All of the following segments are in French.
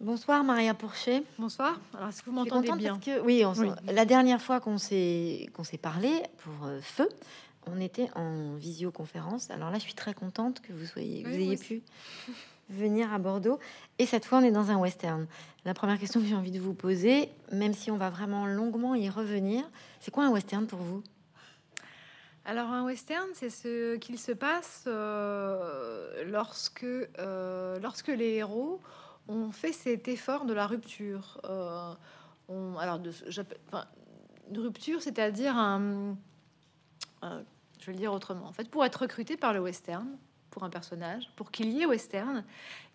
Bonsoir Maria Pourchet. Bonsoir. Alors est-ce que vous m'entendez bien que, Oui, la dernière fois qu'on s'est qu'on s'est parlé pour euh, Feu, on était en visioconférence. Alors là, je suis très contente que vous soyez, vous ayez pu venir à Bordeaux. Et cette fois, on est dans un western. La première question que j'ai envie de vous poser, même si on va vraiment longuement y revenir, c'est quoi un western pour vous? Alors un western, c'est ce qu'il se passe euh, lorsque, euh, lorsque les héros ont fait cet effort de la rupture. Euh, alors de, rupture, c'est-à-dire un, je vais le dire autrement. En fait, pour être recruté par le western, pour un personnage, pour qu'il y ait western,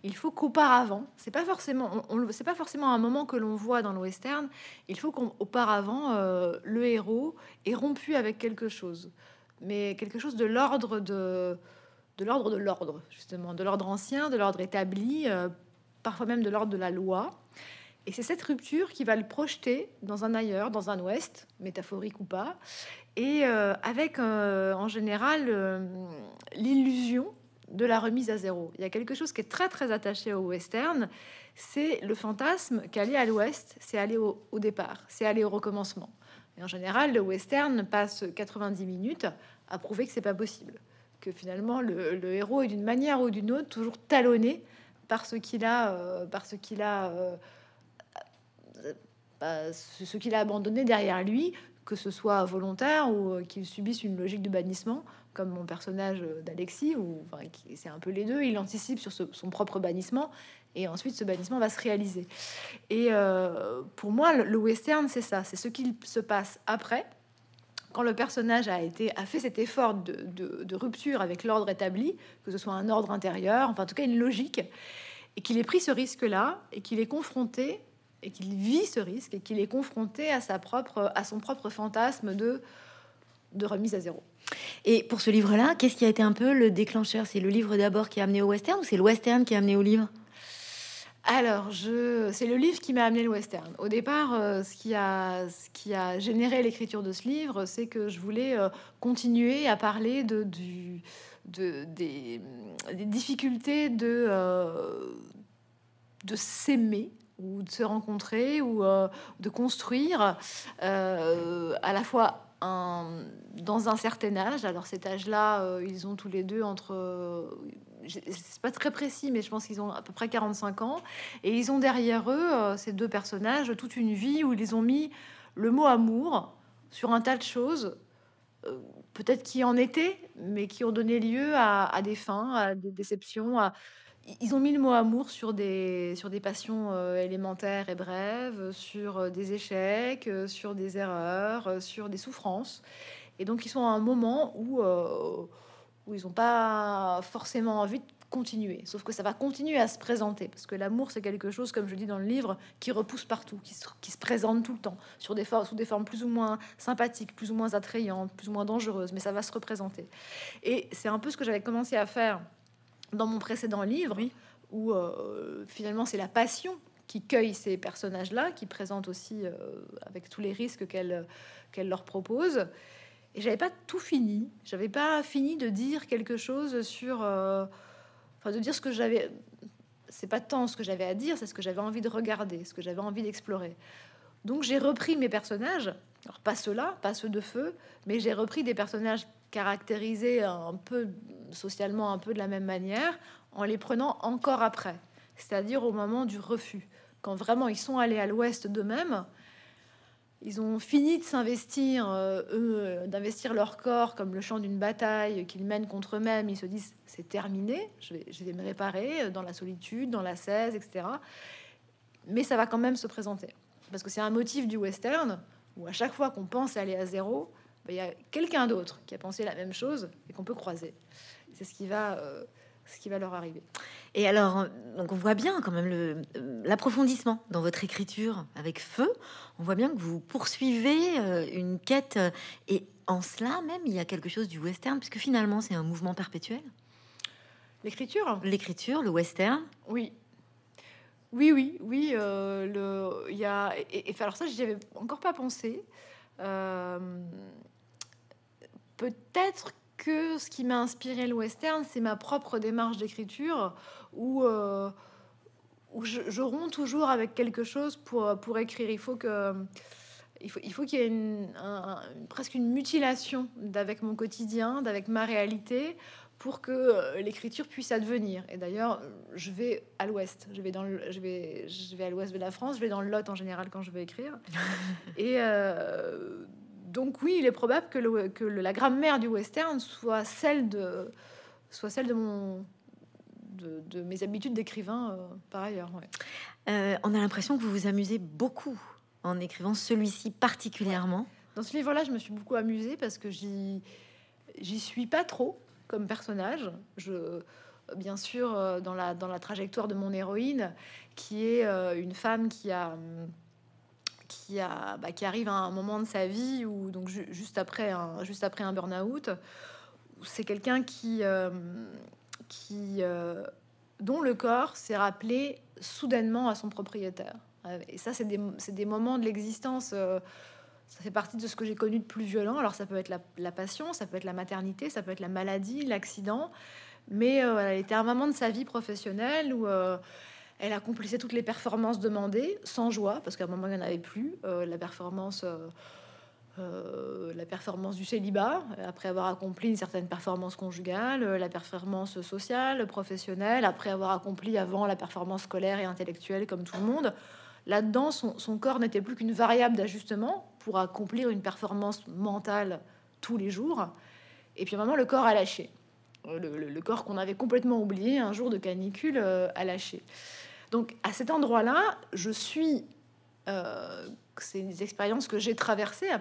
il faut qu'auparavant, c'est pas forcément, on, c'est pas forcément un moment que l'on voit dans le western. Il faut qu'auparavant le héros ait rompu avec quelque chose mais quelque chose de l'ordre de, de l'ordre de l'ordre, justement, de l'ordre ancien, de l'ordre établi, euh, parfois même de l'ordre de la loi. Et c'est cette rupture qui va le projeter dans un ailleurs, dans un ouest, métaphorique ou pas, et euh, avec euh, en général l'illusion de la remise à zéro. Il y a quelque chose qui est très très attaché au western, c'est le fantasme qu'aller à l'ouest, c'est aller au, départ, c'est aller au recommencement. Et en général, le western passe 90 minutes à prouver que c'est pas possible, que finalement le, héros est d'une manière ou d'une autre toujours talonné par ce qu'il a, euh, par ce qu'il a, euh, bah, ce qu'il a abandonné derrière lui, que ce soit volontaire ou euh, qu'il subisse une logique de bannissement, comme mon personnage d'Alexis, ou c'est un peu les deux. Il anticipe sur son propre bannissement et ensuite ce bannissement va se réaliser. Et pour moi, le western, c'est ça, c'est ce qu'il se passe après quand le personnage a, été, a fait cet effort de, rupture avec l'ordre établi, que ce soit un ordre intérieur, enfin en tout cas une logique, et qu'il ait pris ce risque-là, et qu'il est confronté, et qu'il vit ce risque, et qu'il est confronté à, sa propre, à son propre fantasme de, de remise à zéro. Et pour ce livre-là, qu'est-ce qui a été un peu le déclencheur? C'est le livre d'abord qui a amené au western, ou c'est le western qui a amené au livre? Alors, je... c'est le livre qui m'a amené le western. Au départ, euh, ce, qui a... généré l'écriture de ce livre, c'est que je voulais euh, continuer à parler de. Des... difficultés de, euh, de s'aimer ou de se rencontrer ou de construire à la fois dans un certain âge. Alors cet âge-là, ils ont tous les deux entre c'est pas très précis, mais je pense qu'ils ont à peu près 45 ans. Et ils ont derrière eux, euh, ces deux personnages, toute une vie où ils ont mis le mot amour sur un tas de choses, euh, peut-être qui en étaient, mais qui ont donné lieu à, des fins, à des déceptions. Ils ont mis le mot amour sur des, sur des passions euh, élémentaires et brèves, sur des échecs, sur des erreurs, sur des souffrances. Et donc ils sont à un moment où où ils n'ont pas forcément envie de continuer. Sauf que ça va continuer à se présenter, parce que l'amour, c'est quelque chose, comme je dis dans le livre, qui repousse partout, qui se, qui se présente tout le temps, sur des sous des formes plus ou moins sympathiques, plus ou moins attrayantes, plus ou moins dangereuses, mais ça va se représenter. Et c'est un peu ce que j'avais commencé à faire dans mon précédent livre, où euh, finalement c'est la passion qui cueille ces personnages-là, qui présente aussi euh, avec tous les risques qu'elle qu'elle leur propose. Et j'avais pas tout fini. J'avais pas fini de dire quelque chose sur, euh, enfin de dire ce que j'avais. C'est pas tant ce que j'avais à dire, c'est ce que j'avais envie de regarder, ce que j'avais envie d'explorer. Donc j'ai repris mes personnages, alors pas ceux-là, pas ceux de feu, mais j'ai repris des personnages caractérisés un peu socialement un peu de la même manière, en les prenant encore après, c'est-à-dire au moment du refus, quand vraiment ils sont allés à l'ouest d'eux-mêmes ils ont fini de s'investir, euh, d'investir leur corps comme le champ d'une bataille qu'ils mènent contre eux-mêmes. Ils se disent c'est terminé, je vais, me réparer dans la solitude, dans la 16, etc. Mais ça va quand même se présenter. Parce que c'est un motif du western où à chaque fois qu'on pense aller à zéro, ben, il y a quelqu'un d'autre qui a pensé la même chose et qu'on peut croiser. C'est ce qui va, euh, ce qui va leur arriver. Et alors, donc on voit bien quand même l'approfondissement dans votre écriture avec feu. On voit bien que vous poursuivez euh, une quête et en cela même il y a quelque chose du western puisque finalement c'est un mouvement perpétuel. L'écriture, l'écriture, le western. Oui, oui, oui, oui. Euh, le, il y a et, alors ça, j'y avais encore pas pensé. Euh, peut-être que ce qui m'a inspiré le western, c'est ma propre démarche d'écriture où, euh, où je, romps toujours avec quelque chose pour, pour écrire. Il faut que il faut, il faut qu'il y ait une, presque une mutilation d'avec mon quotidien, d'avec ma réalité, pour que euh, l'écriture puisse advenir. Et d'ailleurs, je vais à l'ouest. Je vais dans le, je vais, je vais à l'ouest de la France. Je vais dans le Lot en général quand je veux écrire. Et euh, donc oui, il est probable que, le, que la grammaire du western soit celle de, soit celle de mon, de, mes habitudes d'écrivain euh, par ailleurs. on a l'impression que vous vous amusez beaucoup en écrivant celui-ci particulièrement. Dans ce livre-là, je me suis beaucoup amusée parce que j'y, j'y suis pas trop comme personnage. Je, bien sûr, euh, dans la, dans la trajectoire de mon héroïne, qui est euh, une femme qui a bah, qui arrive à un moment de sa vie où donc juste après un, juste après un burn-out, c'est quelqu'un qui, euh, qui dont le corps s'est rappelé soudainement à son propriétaire. Et ça, c'est des, des, moments de l'existence ça fait partie de ce que j'ai connu de plus violent. Alors ça peut être la, passion, ça peut être la maternité, ça peut être la maladie, l'accident. Mais euh, elle était un moment de sa vie professionnelle où euh, elle accomplissait toutes les performances demandées sans joie, parce qu'à un moment il n'y en avait plus. Euh, la performance, la performance du célibat, après avoir accompli une certaine performance conjugale, la performance sociale, professionnelle, après avoir accompli avant la performance scolaire et intellectuelle comme tout le monde. Là-dedans, son, corps n'était plus qu'une variable d'ajustement pour accomplir une performance mentale tous les jours. Et puis à un moment, le corps a lâché. Euh, le, corps qu'on avait complètement oublié un jour de canicule euh, a lâché. Donc à cet endroit-là, je suis... Euh, c'est des expériences que j'ai traversées à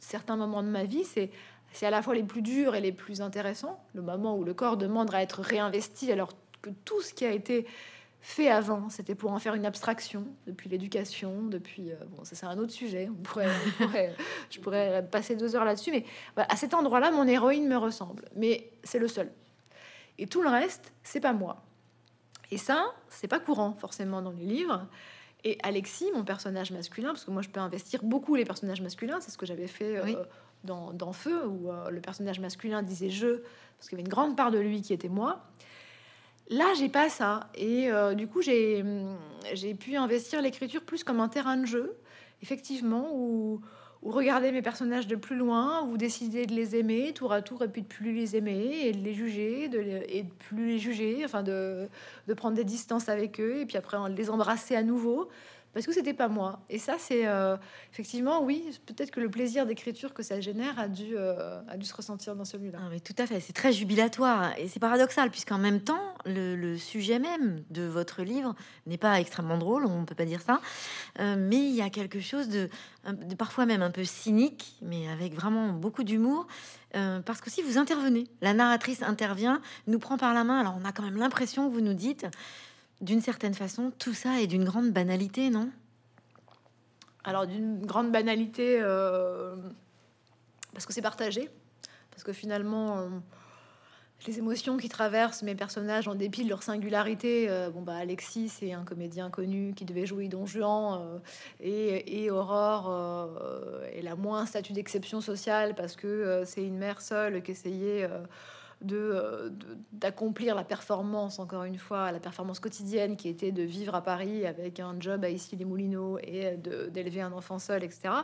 certains moments de ma vie. C'est c'est à la fois les plus durs et les plus intéressants. Le moment où le corps demande à être réinvesti alors que tout ce qui a été fait avant. C'était pour en faire une abstraction depuis l'éducation, depuis euh, bon, ça c'est un autre sujet. On pourrait, je pourrais passer deux heures là-dessus, mais à cet endroit-là, mon héroïne me ressemble, mais c'est le seul. Et tout le reste, c'est pas moi. Et ça, c'est pas courant forcément dans les livres. Et Alexis, mon personnage masculin, parce que moi je peux investir beaucoup les personnages masculins, c'est ce que j'avais fait euh, dans, dans, Feu, où euh, le personnage masculin disait je, parce qu'il y avait une grande part de lui qui était moi. Là, j'ai pas ça. Et euh, du coup, j'ai, j'ai pu investir l'écriture plus comme un terrain de jeu, effectivement, où, regarder mes personnages de plus loin, ou décider de les aimer tour à tour, et puis de plus les aimer, et de les juger, de et de plus les juger, enfin de, de prendre des distances avec eux, et puis après les embrasser à nouveau parce que c'était pas moi. Et ça, c'est euh, effectivement, oui, peut-être que le plaisir d'écriture que ça génère a dû, euh, a dû se ressentir dans celui-là. Ah, mais tout à fait, c'est très jubilatoire et c'est paradoxal, puisqu'en même temps, le, sujet même de votre livre n'est pas extrêmement drôle, on peut pas dire ça, euh, mais il y a quelque chose de, de, parfois même un peu cynique, mais avec vraiment beaucoup d'humour. parce que si vous intervenez, la narratrice intervient, nous prend par la main. Alors on a quand même l'impression que vous nous dites, d'une certaine façon, tout ça est d'une grande banalité, non? Alors, d'une grande banalité, euh, parce que c'est partagé, parce que finalement, euh, les émotions qui traversent mes personnages, en dépit de leur singularité, euh, bon, bah, Alexis, c'est un comédien connu qui devait jouer Don Juan, et, Aurore est la moins statut d'exception sociale, parce que c'est une mère seule qui essayait euh, de, d'accomplir la performance, encore une fois, la performance quotidienne qui était de vivre à Paris avec un job à Issy-les-Moulineaux et d'élever un enfant seul, etc.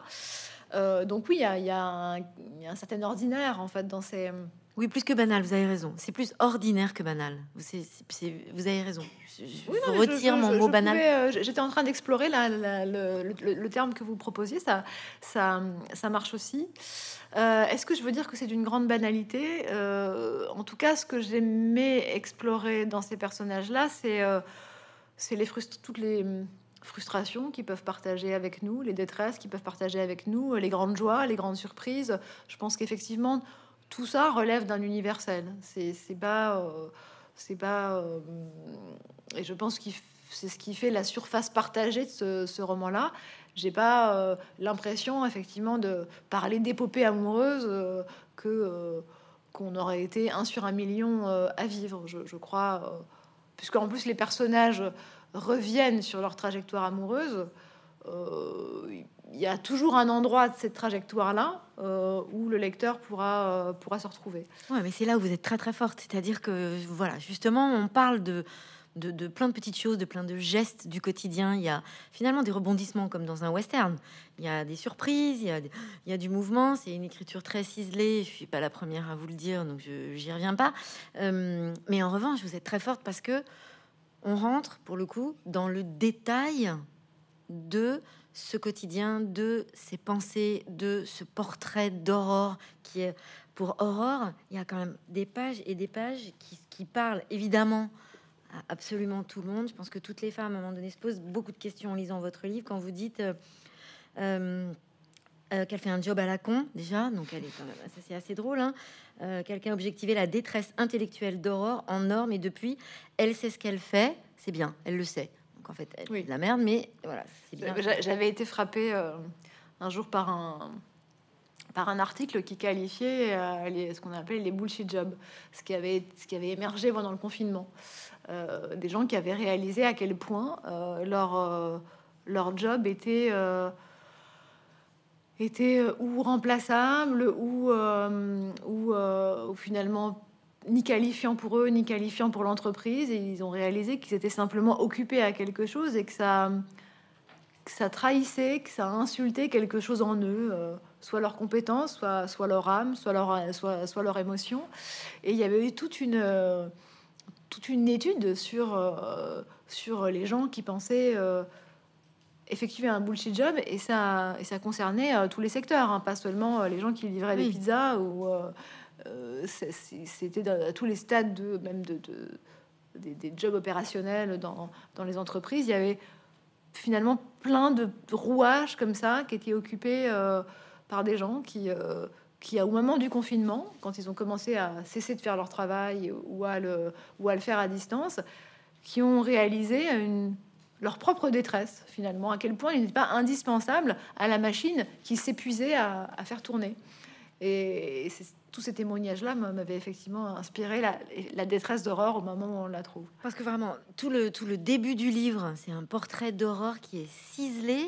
Euh, donc oui, il y y a, un certain ordinaire en fait dans ces... Oui, plus que banal, vous avez raison. C'est plus ordinaire que banal. Vous, vous avez raison. Je, retire mon mot banal. Euh, j'étais en train d'explorer le, le, terme que vous proposiez. Ça, ça, ça marche aussi. Euh, est-ce que je veux dire que c'est d'une grande banalité? Euh, En tout cas, ce que j'aimais explorer dans ces personnages-là, c'est euh, les toutes les hum, frustrations qu'ils peuvent partager avec nous, les détresses qu'ils peuvent partager avec nous, les grandes joies, les grandes surprises. Je pense qu'effectivement, tout ça relève d'un universel. C'est pas, c'est pas, et je pense que c'est ce qui fait la surface partagée de ce, roman-là. J'ai pas euh, l'impression effectivement de parler d'épopée amoureuse euh, que euh, qu'on aurait été un sur un million à vivre. Je, je crois, puisqu'en plus les personnages reviennent sur leur trajectoire amoureuse. Il y a toujours un endroit de cette trajectoire-là où le lecteur pourra, pourra se retrouver. Ouais, mais c'est là où vous êtes très très forte. C'est-à-dire que, voilà, justement, on parle de, de, plein de petites choses, de plein de gestes du quotidien. Il y a finalement des rebondissements comme dans un western. Il y a des surprises, il y a, il y a du mouvement. C'est une écriture très ciselée. Je suis pas la première à vous le dire, donc je j'y reviens pas. Euh, mais en revanche, vous êtes très forte parce que on rentre pour le coup dans le détail de ce quotidien, de ses pensées, de ce portrait d'Aurore qui est pour Aurore, il y a quand même des pages et des pages qui, parlent évidemment absolument tout le monde. Je pense que toutes les femmes, à un moment donné, se posent beaucoup de questions en lisant votre livre. Quand vous dites euh, euh, euh, qu'elle fait un job à la con, déjà, donc elle est quand même, ça c'est assez drôle. Hein. Quelqu'un a objectivé la détresse intellectuelle d'Aurore en norme et depuis, elle sait ce qu'elle fait, c'est bien, elle le sait. Donc en fait, elle oui. de la merde, mais voilà. J'avais été frappée un jour par un par un article qui qualifiait les, ce qu'on appelait les bullshit jobs, ce qui avait, ce qui avait émergé pendant le confinement. Euh, des gens qui avaient réalisé à quel point euh, leur, euh, leur job était, était ou remplaçable ou, ou, ou, finalement ni qualifiant pour eux, ni qualifiant pour l'entreprise. Et ils ont réalisé qu'ils étaient simplement occupés à quelque chose et que ça, que ça trahissait, que ça insultait quelque chose en eux, soit leurs compétences, soit, soit leur âme, soit leur, soit, soit leur émotion. Et il y avait eu toute une toute une étude sur, euh, sur les gens qui pensaient euh, effectuer un bullshit job et ça, et ça concernait euh, tous les secteurs, hein, pas seulement les gens qui livraient des pizzas ou c'était à tous les stades de même de, des, jobs opérationnels dans, dans, les entreprises. Il y avait finalement plein de rouages comme ça qui étaient occupés par des gens qui qui, au moment du confinement, quand ils ont commencé à cesser de faire leur travail ou à le, ou à le faire à distance, qui ont réalisé leur propre détresse, finalement, à quel point il n'était pas indispensable à la machine qui s'épuisait à, faire tourner. Et, tous ces témoignages-là m'avaient effectivement inspiré la, détresse d'Aurore au moment où on la trouve. Parce que vraiment, tout le, tout le début du livre, c'est un portrait d'Aurore qui est ciselé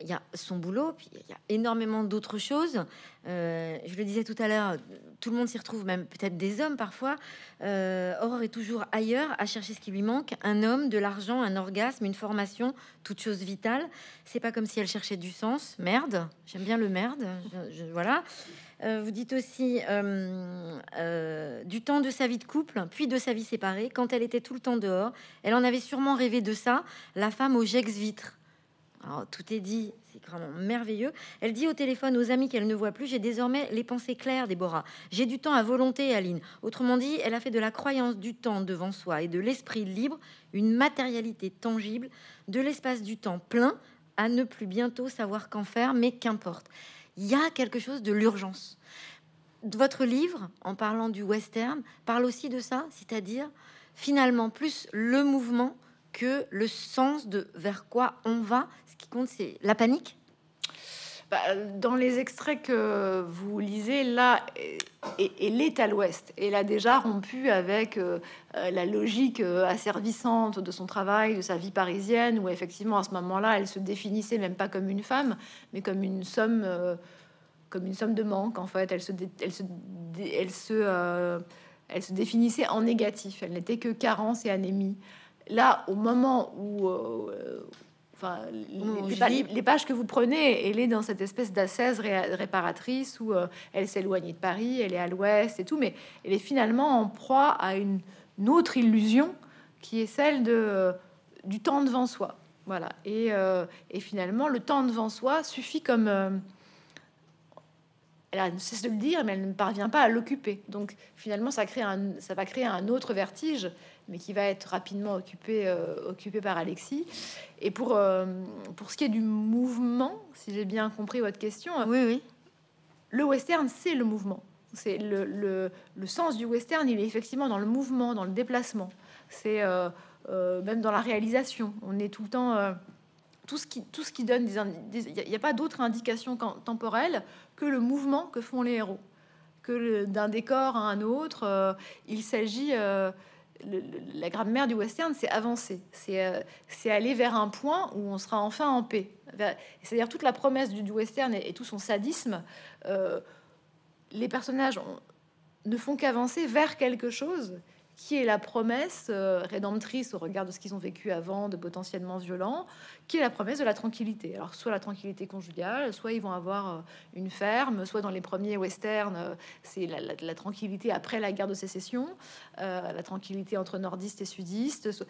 il y a son boulot, puis il y a énormément d'autres choses. Euh, je le disais tout à l'heure, tout le monde s'y retrouve, même peut-être des hommes parfois. Euh, Aurore est toujours ailleurs à chercher ce qui lui manque un homme, de l'argent, un orgasme, une formation, toute chose vitale. C'est pas comme si elle cherchait du sens. Merde, j'aime bien le merde. voilà. Euh, vous dites aussi du temps de sa vie de couple, puis de sa vie séparée. Quand elle était tout le temps dehors, elle en avait sûrement rêvé de ça, la femme au gex vitre. Alors, tout est dit, c'est vraiment merveilleux. Elle dit au téléphone aux amis qu'elle ne voit plus J'ai désormais les pensées claires, Déborah. J'ai du temps à volonté, Aline. Autrement dit, elle a fait de la croyance du temps devant soi et de l'esprit libre une matérialité tangible, de l'espace du temps plein à ne plus bientôt savoir qu'en faire, mais qu'importe. Il y a quelque chose de l'urgence. Votre livre, en parlant du western, parle aussi de ça, c'est-à-dire finalement plus le mouvement que le sens de vers quoi on va. Ce qui compte, c'est la panique. Bah, dans les extraits que vous lisez, là, elle est à l'ouest. Elle a déjà rompu avec euh, euh, la logique euh, asservissante de son travail, de sa vie parisienne, où effectivement, à ce moment-là, elle se définissait même pas comme une femme, mais comme une somme, comme une somme de manque. En fait, elle se, elle se, elle se, elle se définissait en négatif. Elle n'était que carence et anémie. Là, au moment où, enfin, les, pages que vous prenez, elle est dans cette espèce d'assaise réparatrice où euh, elle s'est éloignée de Paris, elle est à l'ouest et tout, mais elle est finalement en proie à une, autre illusion qui est celle de, du temps devant soi. Voilà. Et, euh, et finalement, le temps devant soi suffit comme elle ne cesse de le dire, mais elle ne parvient pas à l'occuper. Donc finalement, ça, crée un, ça va créer un autre vertige mais qui va être rapidement occupé, euh, occupé par Alexis. Et pour, euh, pour ce qui est du mouvement, si j'ai bien compris votre question, oui, oui. le western, c'est le mouvement. C'est le, le, le, sens du western, il est effectivement dans le mouvement, dans le déplacement. C'est euh, même dans la réalisation. On est tout le temps tout ce qui, tout ce qui donne des, il n'y a, pas d'autre indication temporelle que le mouvement que font les héros, que d'un décor à un autre. il s'agit la grammaire du western, c'est avancer, euh, c'est aller vers un point où on sera enfin en paix. C'est-à-dire toute la promesse du, western et, tout son sadisme, euh, les personnages ne font qu'avancer vers quelque chose qui est la promesse euh, rédemptrice au regard de ce qu'ils ont vécu avant, de potentiellement violent, qui est la promesse de la tranquillité. Alors, soit la tranquillité conjugale, soit ils vont avoir euh, une ferme, soit dans les premiers westerns, euh, c'est la, tranquillité après la guerre de sécession, la tranquillité entre nordistes et sudistes.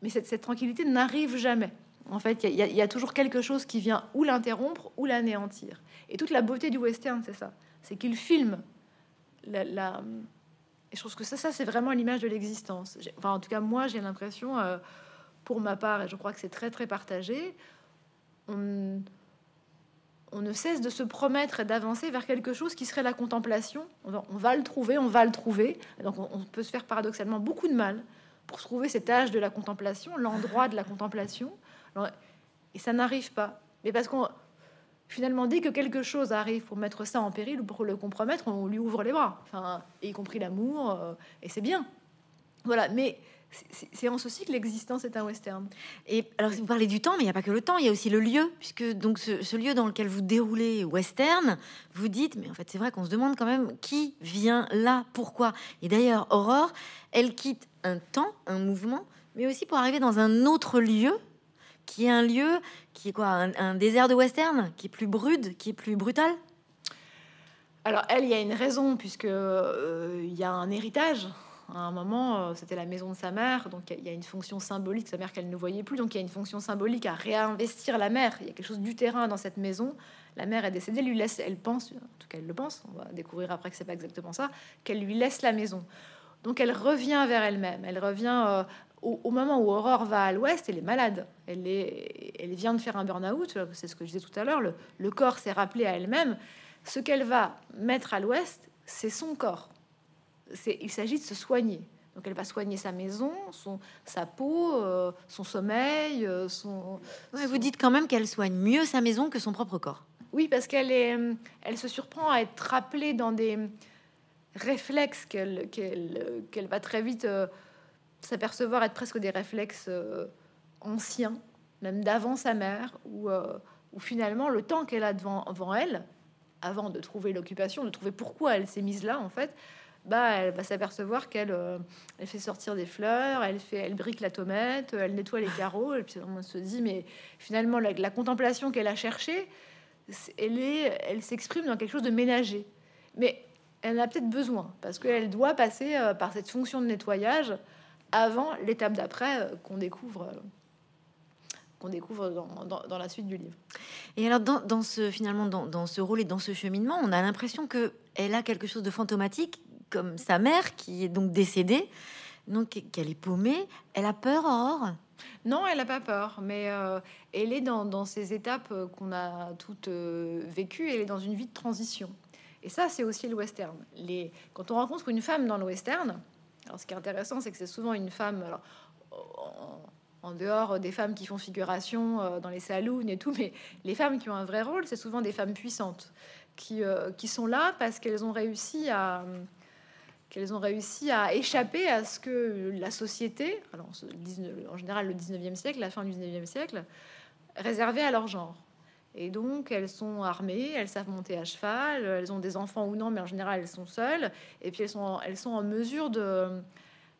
Mais cette, tranquillité n'arrive jamais. En fait, il y, a toujours quelque chose qui vient ou l'interrompre ou l'anéantir. Et toute la beauté du western, c'est ça. C'est qu'il filme la et je trouve que ça, ça c'est vraiment l'image de l'existence. Enfin, en tout cas, moi, j'ai l'impression, euh, pour ma part, et je crois que c'est très très partagé, on, ne cesse de se promettre et d'avancer vers quelque chose qui serait la contemplation. On va, le trouver, on va le trouver. donc, on, on, peut se faire paradoxalement beaucoup de mal pour trouver cet âge de la contemplation, l'endroit de la contemplation. Et ça n'arrive pas. Mais parce qu'on finalement, dès que quelque chose arrive pour mettre ça en péril ou pour le compromettre, on lui ouvre les bras, enfin, y compris l'amour, euh, et c'est bien. Voilà, mais c'est en ceci que l'existence est un western. Et alors, vous parlez du temps, mais il n'y a pas que le temps, il y a aussi le lieu, puisque donc ce, lieu dans lequel vous déroulez western, vous dites, mais en fait, c'est vrai qu'on se demande quand même qui vient là, pourquoi. Et d'ailleurs, Aurore, elle quitte un temps, un mouvement, mais aussi pour arriver dans un autre lieu qui est un lieu qui est quoi un, désert de western, qui est plus brut, qui est plus brutal? Alors elle, il y a une raison puisque euh, il y a un héritage. À un moment, euh, c'était la maison de sa mère, donc il y a une fonction symbolique. Sa mère qu'elle ne voyait plus, donc il y a une fonction symbolique à réinvestir la mère. Il y a quelque chose du terrain dans cette maison. La mère est décédée, lui laisse, elle pense, en tout cas elle le pense. On va découvrir après que c'est pas exactement ça, qu'elle lui laisse la maison. Donc elle revient vers elle-même. Elle revient euh, au, moment où Aurore va à l'ouest, elle est malade. Elle, est, elle vient de faire un burn-out, c'est ce que je disais tout à l'heure. Le, corps s'est rappelé à elle-même. Ce qu'elle va mettre à l'ouest, c'est son corps. Il s'agit de se soigner. Donc elle va soigner sa maison, son, sa peau, euh, son sommeil, euh, son, Vous dites quand même qu'elle soigne mieux sa maison que son propre corps. Oui, parce qu'elle est, elle se surprend à être rappelée dans des réflexes qu'elle qu'elle va très vite euh, s'apercevoir être presque des réflexes euh, anciens, même d'avant sa mère, ou euh, finalement le temps qu'elle a devant, elle, avant de trouver l'occupation, de trouver pourquoi elle s'est mise là, en fait, bah, elle va s'apercevoir qu'elle euh, fait sortir des fleurs, elle brique la tomate, elle nettoie les carreaux, et puis on se dit, mais finalement, la, la contemplation qu'elle a cherchée, elle s'exprime dans quelque chose de ménager. Mais elle a peut-être besoin, parce qu'elle doit passer par cette fonction de nettoyage avant l'étape d'après euh, qu'on découvre euh, qu'on découvre dans, la suite du livre. Et alors, dans, ce finalement, dans, ce rôle et dans ce cheminement, on a l'impression que elle a quelque chose de fantomatique, comme sa mère qui est donc décédée, donc qu'elle est paumée. Elle a peur, Aurore Non, elle n'a pas peur, mais euh, elle est dans, ces étapes qu'on a toutes vécues. Elle est dans une vie de transition. Et ça, c'est aussi le western. Les... Quand on rencontre une femme dans le western, ce qui est intéressant, c'est que c'est souvent une femme, en, dehors des femmes qui font figuration euh, dans les saloons et tout, mais les femmes qui ont un vrai rôle, c'est souvent des femmes puissantes qui, euh, qui sont là parce qu'elles ont réussi à qu'elles ont réussi à échapper à ce que la société, alors en général le 19e siècle, la fin du 19e siècle, réservait à leur genre. Et donc, elles sont armées, elles savent monter à cheval, elles ont des enfants ou non, mais en général, elles sont seules. Et puis, elles sont, elles sont, en, mesure de,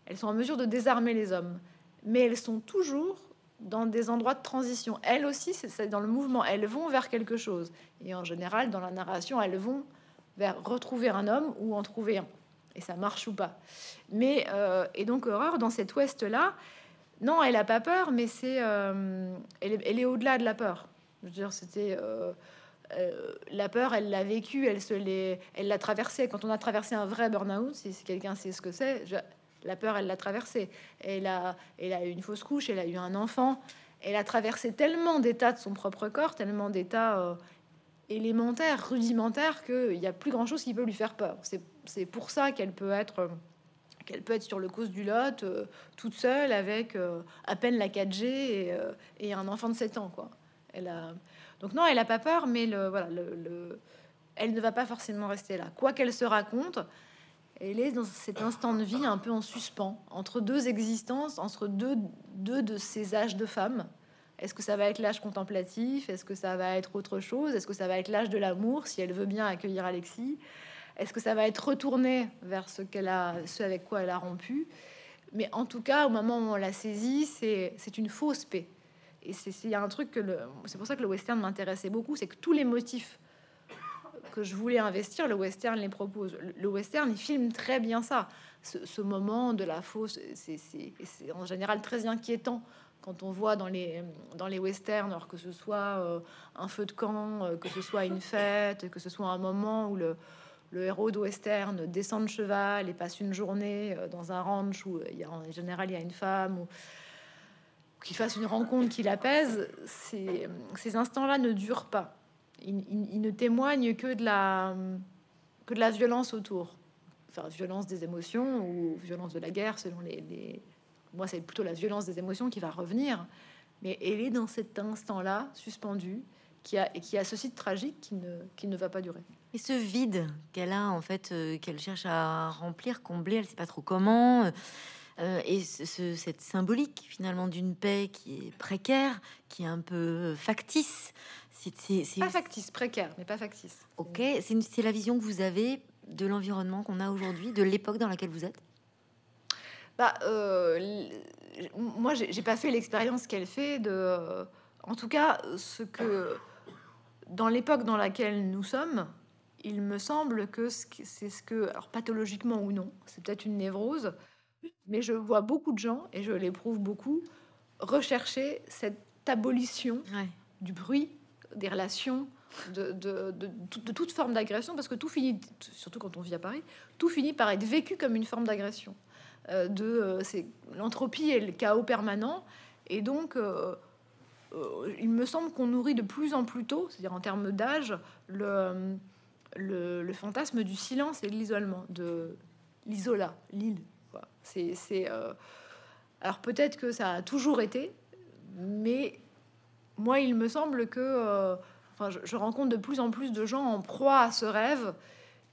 elles sont en mesure de désarmer les hommes. Mais elles sont toujours dans des endroits de transition. Elles aussi, c'est dans le mouvement. Elles vont vers quelque chose. Et en général, dans la narration, elles vont vers retrouver un homme ou en trouver un. Et ça marche ou pas. Mais, euh, et donc, Horreur, dans cet ouest-là, non, elle a pas peur, mais c'est, euh, elle est au-delà de la peur dire, c'était euh, euh, la peur, elle l'a vécu, elle se l'est, elle l'a traversée. Quand on a traversé un vrai burn-out, si, quelqu'un sait ce que c'est, la peur, elle l'a traversée. Elle a, elle a eu une fausse couche, elle a eu un enfant. Elle a traversé tellement d'états de son propre corps, tellement d'états euh, élémentaires, rudimentaires, qu'il n'y a plus grand-chose qui peut lui faire peur. C'est pour ça qu'elle peut être qu'elle peut être sur le cause du lot, toute seule, avec à peine la 4G et, et, un enfant de 7 ans, quoi. Donc non, elle n'a pas peur, mais le, voilà, le, elle ne va pas forcément rester là. Quoi qu'elle se raconte, elle est dans cet instant de vie un peu en suspens, entre deux existences, entre deux, de ces âges de femme. Est-ce que ça va être l'âge contemplatif? Est-ce que ça va être autre chose? Est-ce que ça va être l'âge de l'amour, si elle veut bien accueillir Alexis? Est-ce que ça va être retourné vers ce qu'elle a, ce avec quoi elle a rompu? Mais en tout cas, au moment où on l'a saisi, c'est une fausse paix. Et c'est un truc que c'est pour ça que le western m'intéressait beaucoup, c'est que tous les motifs que je voulais investir, le western les propose. Le western, il filme très bien ça. Ce, moment de la fausse, c'est en général très inquiétant quand on voit dans les, dans les westerns, alors que ce soit euh, un feu de camp, euh, que ce soit une fête, que ce soit un moment où le, le héros de western descend de cheval et passe une journée euh, dans un ranch où il y a, en général il y a une femme ou qu'il fasse une rencontre qui l'apaise, ces, ces instants-là ne durent pas il, ne témoigne que de la violence autour, enfin violence des émotions ou violence de la guerre selon les. Moi, c'est plutôt la violence des émotions qui va revenir, mais elle est dans cet instant-là suspendue qui a et qui a ceci de tragique qui ne ne va pas durer. Et ce vide qu'elle a en fait, euh, qu'elle cherche à remplir, combler, elle sait pas trop comment. Euh, et ce, cette symbolique finalement d'une paix qui est précaire, qui est un peu factice. C'est pas factice, précaire, mais pas factice. Ok, c'est la vision que vous avez de l'environnement qu'on a aujourd'hui, de l'époque dans laquelle vous êtes? Bah, euh, moi, j'ai pas fait l'expérience qu'elle fait de, en tout cas, ce que dans l'époque dans laquelle nous sommes, il me semble que c'est ce que, alors pathologiquement ou non, c'est peut-être une névrose, mais je vois beaucoup de gens, et je l'éprouve beaucoup, rechercher cette abolition du bruit, des relations, de, de, de, toute forme d'agression, parce que tout finit, surtout quand on vit à Paris, tout finit par être vécu comme une forme d'agression. Euh, de euh, c'est l'entropie et le chaos permanent, et donc euh, il me semble qu'on nourrit de plus en plus tôt, c'est-à-dire en termes d'âge, le, le, le, fantasme du silence et de l'isolement, de l'isola, l'île. C'est, euh, alors peut-être que ça a toujours été, mais moi, il me semble que, euh, enfin, je, rencontre de plus en plus de gens en proie à ce rêve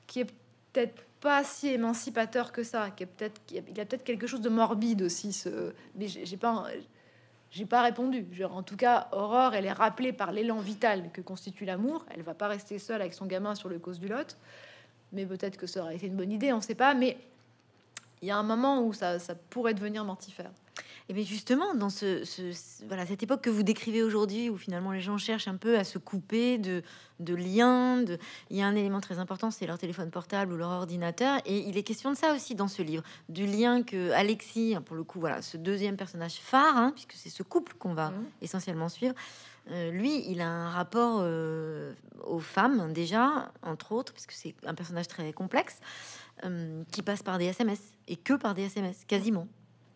qui est peut-être pas si émancipateur que ça, qui est peut-être, il y a peut-être quelque chose de morbide aussi. Ce, mais j'ai pas, j'ai pas répondu. en tout cas, Aurore, elle est rappelée par l'élan vital que constitue l'amour. Elle va pas rester seule avec son gamin sur le cause du lot. Mais peut-être que ça aurait été une bonne idée, on sait pas. Mais il y a un moment où ça, pourrait devenir mortifère. Et bien justement, dans ce, voilà, cette époque que vous décrivez aujourd'hui, où finalement les gens cherchent un peu à se couper de, de liens, de... il y a un élément très important, c'est leur téléphone portable ou leur ordinateur. Et il est question de ça aussi dans ce livre, du lien que Alexis, pour le coup, voilà, ce deuxième personnage phare, hein, puisque c'est ce couple qu'on va mmh. essentiellement suivre. Euh, lui, il a un rapport euh, aux femmes déjà, entre autres, puisque c'est un personnage très complexe. Euh, qui passe par des SMS et que par des SMS, quasiment.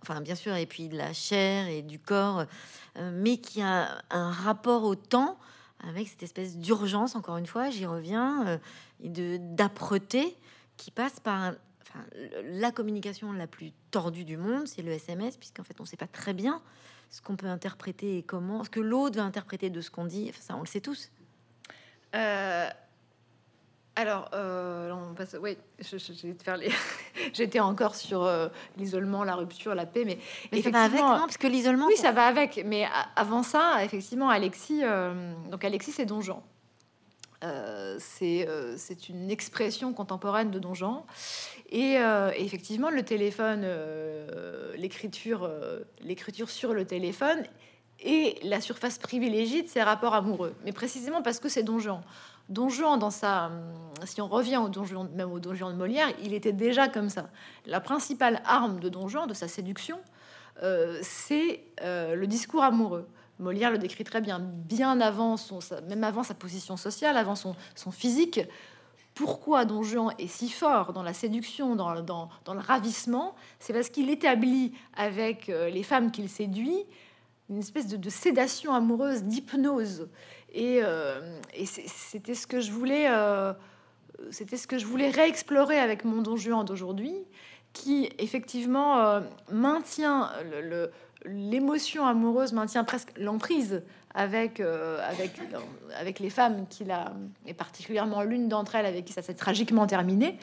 Enfin, bien sûr, et puis de la chair et du corps, euh, mais qui a un rapport au temps avec cette espèce d'urgence, encore une fois, j'y reviens, euh, et de d'âpreté qui passe par enfin, la communication la plus tordue du monde, c'est le SMS, puisqu'en fait, on ne sait pas très bien ce qu'on peut interpréter et comment, ce que l'autre va interpréter de ce qu'on dit. Ça, on le sait tous. Alors, euh, on passe, oui, faire les. J'étais encore sur euh, l'isolement, la rupture, la paix, mais, ça va avec, non Parce que l'isolement. Oui, ça va avec. Mais avant ça, effectivement, Alexis. Euh, donc, Alexis, c'est Don Juan. c'est c'est une expression contemporaine de Don Juan. Et effectivement, le téléphone, l'écriture, l'écriture sur le téléphone et la surface privilégiée de ses rapports amoureux. Mais précisément parce que c'est Don Juan. Don Juan, dans sa, si on revient au Don Juan, même au Don Juan de Molière, il était déjà comme ça. La principale arme de Don Juan, de sa séduction, euh, c'est euh, le discours amoureux. Molière le décrit très bien, bien avant son, même avant sa position sociale, avant son, son physique. Pourquoi Don Juan est si fort dans la séduction, dans, dans, le ravissement? C'est parce qu'il établit avec euh, les femmes qu'il séduit une espèce de, de sédation amoureuse, d'hypnose. Euh, et, c'était ce que je voulais, euh, c'était ce que je voulais réexplorer avec mon Don Juan d'aujourd'hui, qui effectivement euh, maintient l'émotion amoureuse, maintient presque l'emprise avec, avec, avec les femmes qu'il a, et particulièrement l'une d'entre elles avec qui ça s'est tragiquement terminé.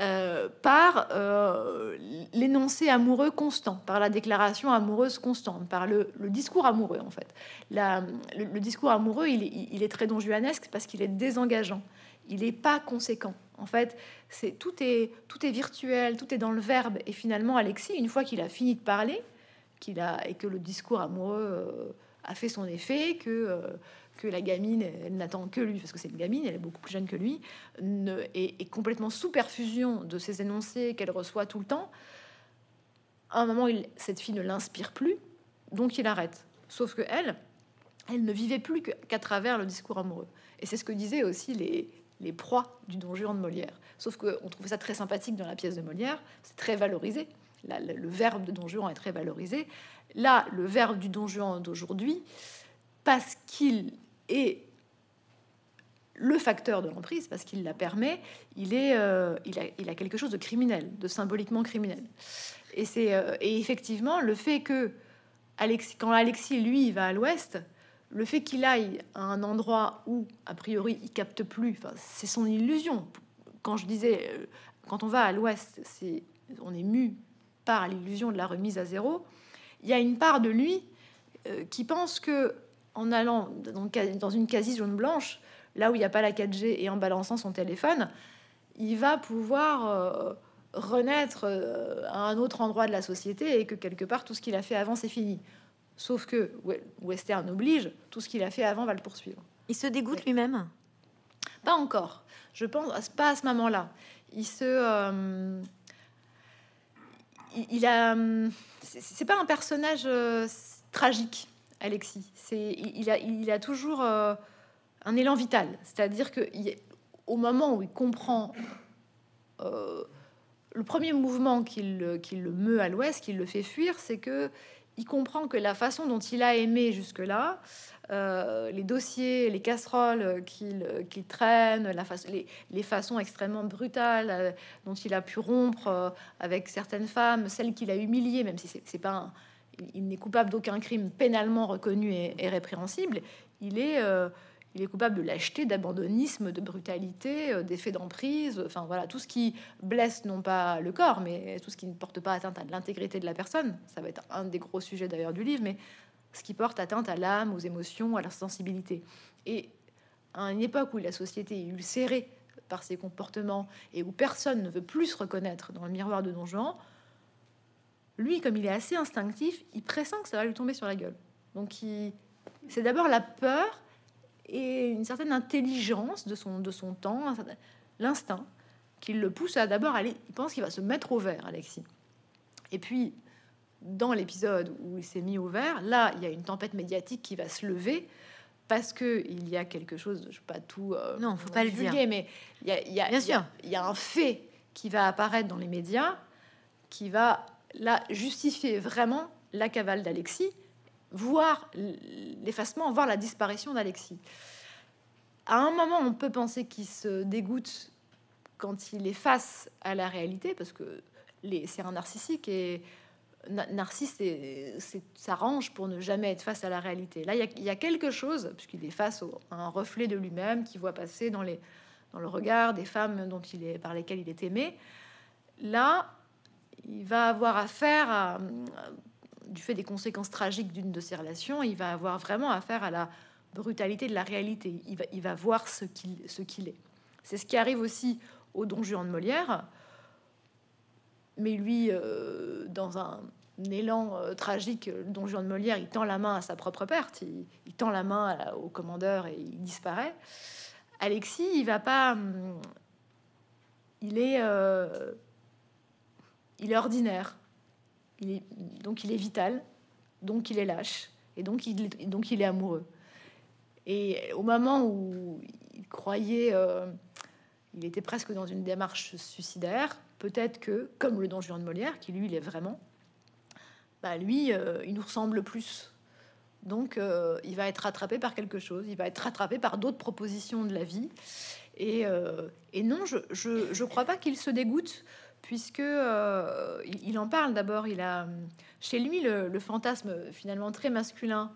Euh, par euh, l'énoncé amoureux constant, par la déclaration amoureuse constante, par le, discours amoureux en fait. le, discours amoureux, il, est très donjuanesque parce qu'il est désengageant. Il n'est pas conséquent En fait, c'est tout est tout est virtuel, tout est dans le verbe. Et finalement, Alexis, une fois qu'il a fini de parler, qu'il a et que le discours amoureux euh, a fait son effet, que que la gamine, elle n'attend que lui, parce que c'est une gamine, elle est beaucoup plus jeune que lui, ne, est, complètement sous perfusion de ces énoncés qu'elle reçoit tout le temps. À un moment, il, cette fille ne l'inspire plus, donc il arrête. Sauf que elle, elle ne vivait plus qu'à travers le discours amoureux. Et c'est ce que disaient aussi les, les proies du Don Juan de Molière. Sauf qu'on trouvait ça très sympathique dans la pièce de Molière, c'est très valorisé. le, verbe de Don Juan est très valorisé. Là, le verbe du Don Juan d'aujourd'hui, parce qu'il est le facteur de l'emprise, parce qu'il la permet, il, est, euh, il, a, quelque chose de criminel, de symboliquement criminel. Et, c'est, euh, et effectivement, le fait que Alexis, quand Alexis, lui, va à l'ouest, le fait qu'il aille à un endroit où, a priori, il capte plus, c'est son illusion. Quand je disais, euh, quand on va à l'ouest, c'est, on est mu par l'illusion de la remise à zéro. Il y a une part de lui qui pense que, en allant dans, une quasi jaune blanche, là où il n'y a pas la 4G et en balançant son téléphone, il va pouvoir euh, renaître à un autre endroit de la société et que quelque part tout ce qu'il a fait avant c'est fini. Sauf que Western oblige, tout ce qu'il a fait avant va le poursuivre. Il se dégoûte lui-même? Pas encore. Je pense pas à ce moment-là. Il se, euh, il, a, c'est pas un personnage euh, tragique, Alexis. C'est, il a, toujours euh, un élan vital. C'est-à-dire que au moment où il comprend le premier mouvement qui le, meut à l'ouest, qui le fait fuir, c'est que il comprend que la façon dont il a aimé jusque-là, euh, les dossiers, les casseroles qu'il traîne, la les, façons extrêmement brutales euh, dont il a pu rompre euh, avec certaines femmes, celles qu'il a humiliées, même si c'est pas il n'est coupable d'aucun crime pénalement reconnu et, répréhensible, il est il est coupable de lâcheté, d'abandonnisme, de brutalité, euh, d'effet d'emprise, enfin voilà, tout ce qui blesse non pas le corps, mais tout ce qui ne porte pas atteinte à l'intégrité de la personne. Ça va être un des gros sujets d'ailleurs du livre, mais ce qui porte atteinte à l'âme, aux émotions, à la sensibilité. Et à une époque où la société est ulcérée par ses comportements et où personne ne veut plus se reconnaître dans le miroir de Don Juan, lui, comme il est assez instinctif, il pressent que ça va lui tomber sur la gueule. Donc, c'est d'abord la peur et une certaine intelligence de son, de son temps, l'instinct, qui le pousse à d'abord aller. Il pense qu'il va se mettre au vert, Alexis. Et puis, dans l'épisode où il s'est mis au vert, là, il y a une tempête médiatique qui va se lever parce que il y a quelque chose, je sais pas tout. Euh, non, faut pas le dire. Mais il y a, il y a, bien sûr, il y a un fait qui va apparaître dans les médias, qui va là justifier vraiment la cavale d'Alexis voir l'effacement, voir la disparition d'Alexis. À un moment, on peut penser qu'il se dégoûte quand il est face à la réalité, parce que c'est un narcissique et Narcisse s'arrange pour ne jamais être face à la réalité. Là, il y a, quelque chose, puisqu'il est face à un reflet de lui-même qui voit passer dans, dans le regard des femmes dont il est, par lesquelles il est aimé. Là, il va avoir affaire à, du fait des conséquences tragiques d'une de ces relations, il va avoir vraiment affaire à la brutalité de la réalité. Il va, voir ce qu'il est. C'est ce qui arrive aussi au Don Juan de Molière. Mais lui, euh, dans un, élan euh, tragique, le Don Juan de Molière, il tend la main à sa propre perte. Il, tend la main au commandeur et il disparaît. Alexis, il va pas. Hum, il est. Euh, il est ordinaire donc il est vital, donc il est lâche, et donc il, il est amoureux. Et au moment où il croyait, euh, il était presque dans une démarche suicidaire, peut-être que, comme le Don Juan de Molière, qui lui, il est vraiment, bah lui, euh, il nous ressemble plus. Donc, euh, il va être rattrapé par quelque chose, il va être rattrapé par d'autres propositions de la vie. Et, et non, je ne crois pas qu'il se dégoûte puisque euh, il, en parle d'abord. Il a chez lui le, fantasme finalement très masculin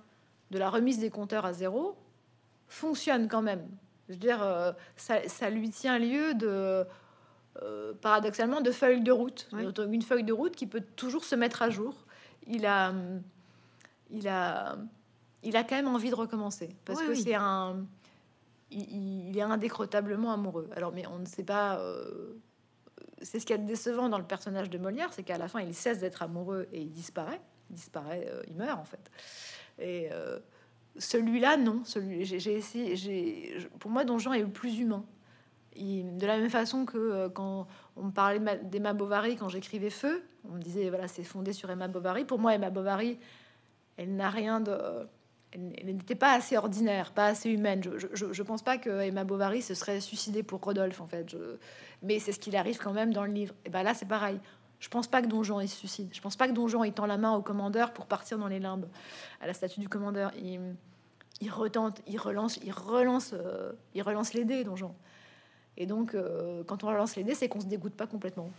de la remise des compteurs à zéro fonctionne quand même. Je veux dire, euh, ça, lui tient lieu de euh, paradoxalement de feuilles de route, une feuille de route qui peut toujours se mettre à jour. Il a, il a, il a quand même envie de recommencer parce que c'est un il, est indécrotablement amoureux. Alors, mais on ne sait pas. Euh, c'est ce qui est décevant dans le personnage de Molière, c'est qu'à la fin, il cesse d'être amoureux et il disparaît. Il disparaît, euh, il meurt en fait. Et euh, celui-là, non. Celui, j'ai essayé. J'ai, pour moi, Don Juan est le plus humain. de la même façon que quand on me parlait d'Emma Bovary, quand j'écrivais Feu, on me disait voilà, c'est fondé sur Emma Bovary. Pour moi, Emma Bovary, elle n'a rien de elle, n'était pas assez ordinaire, pas assez humaine. Je, ne pense pas que Emma Bovary se serait suicidée pour Rodolphe, en fait. mais c'est ce qu'il arrive quand même dans le livre. Et ben là, c'est pareil. Je pense pas que Donjon il se suicide. Je pense pas que Donjon il tend la main au commandeur pour partir dans les limbes, à la statue du commandeur. Il, il retente, il relance, il relance, euh, il relance les dés, Donjon. Et donc, euh, quand on relance les dés, c'est qu'on se dégoûte pas complètement.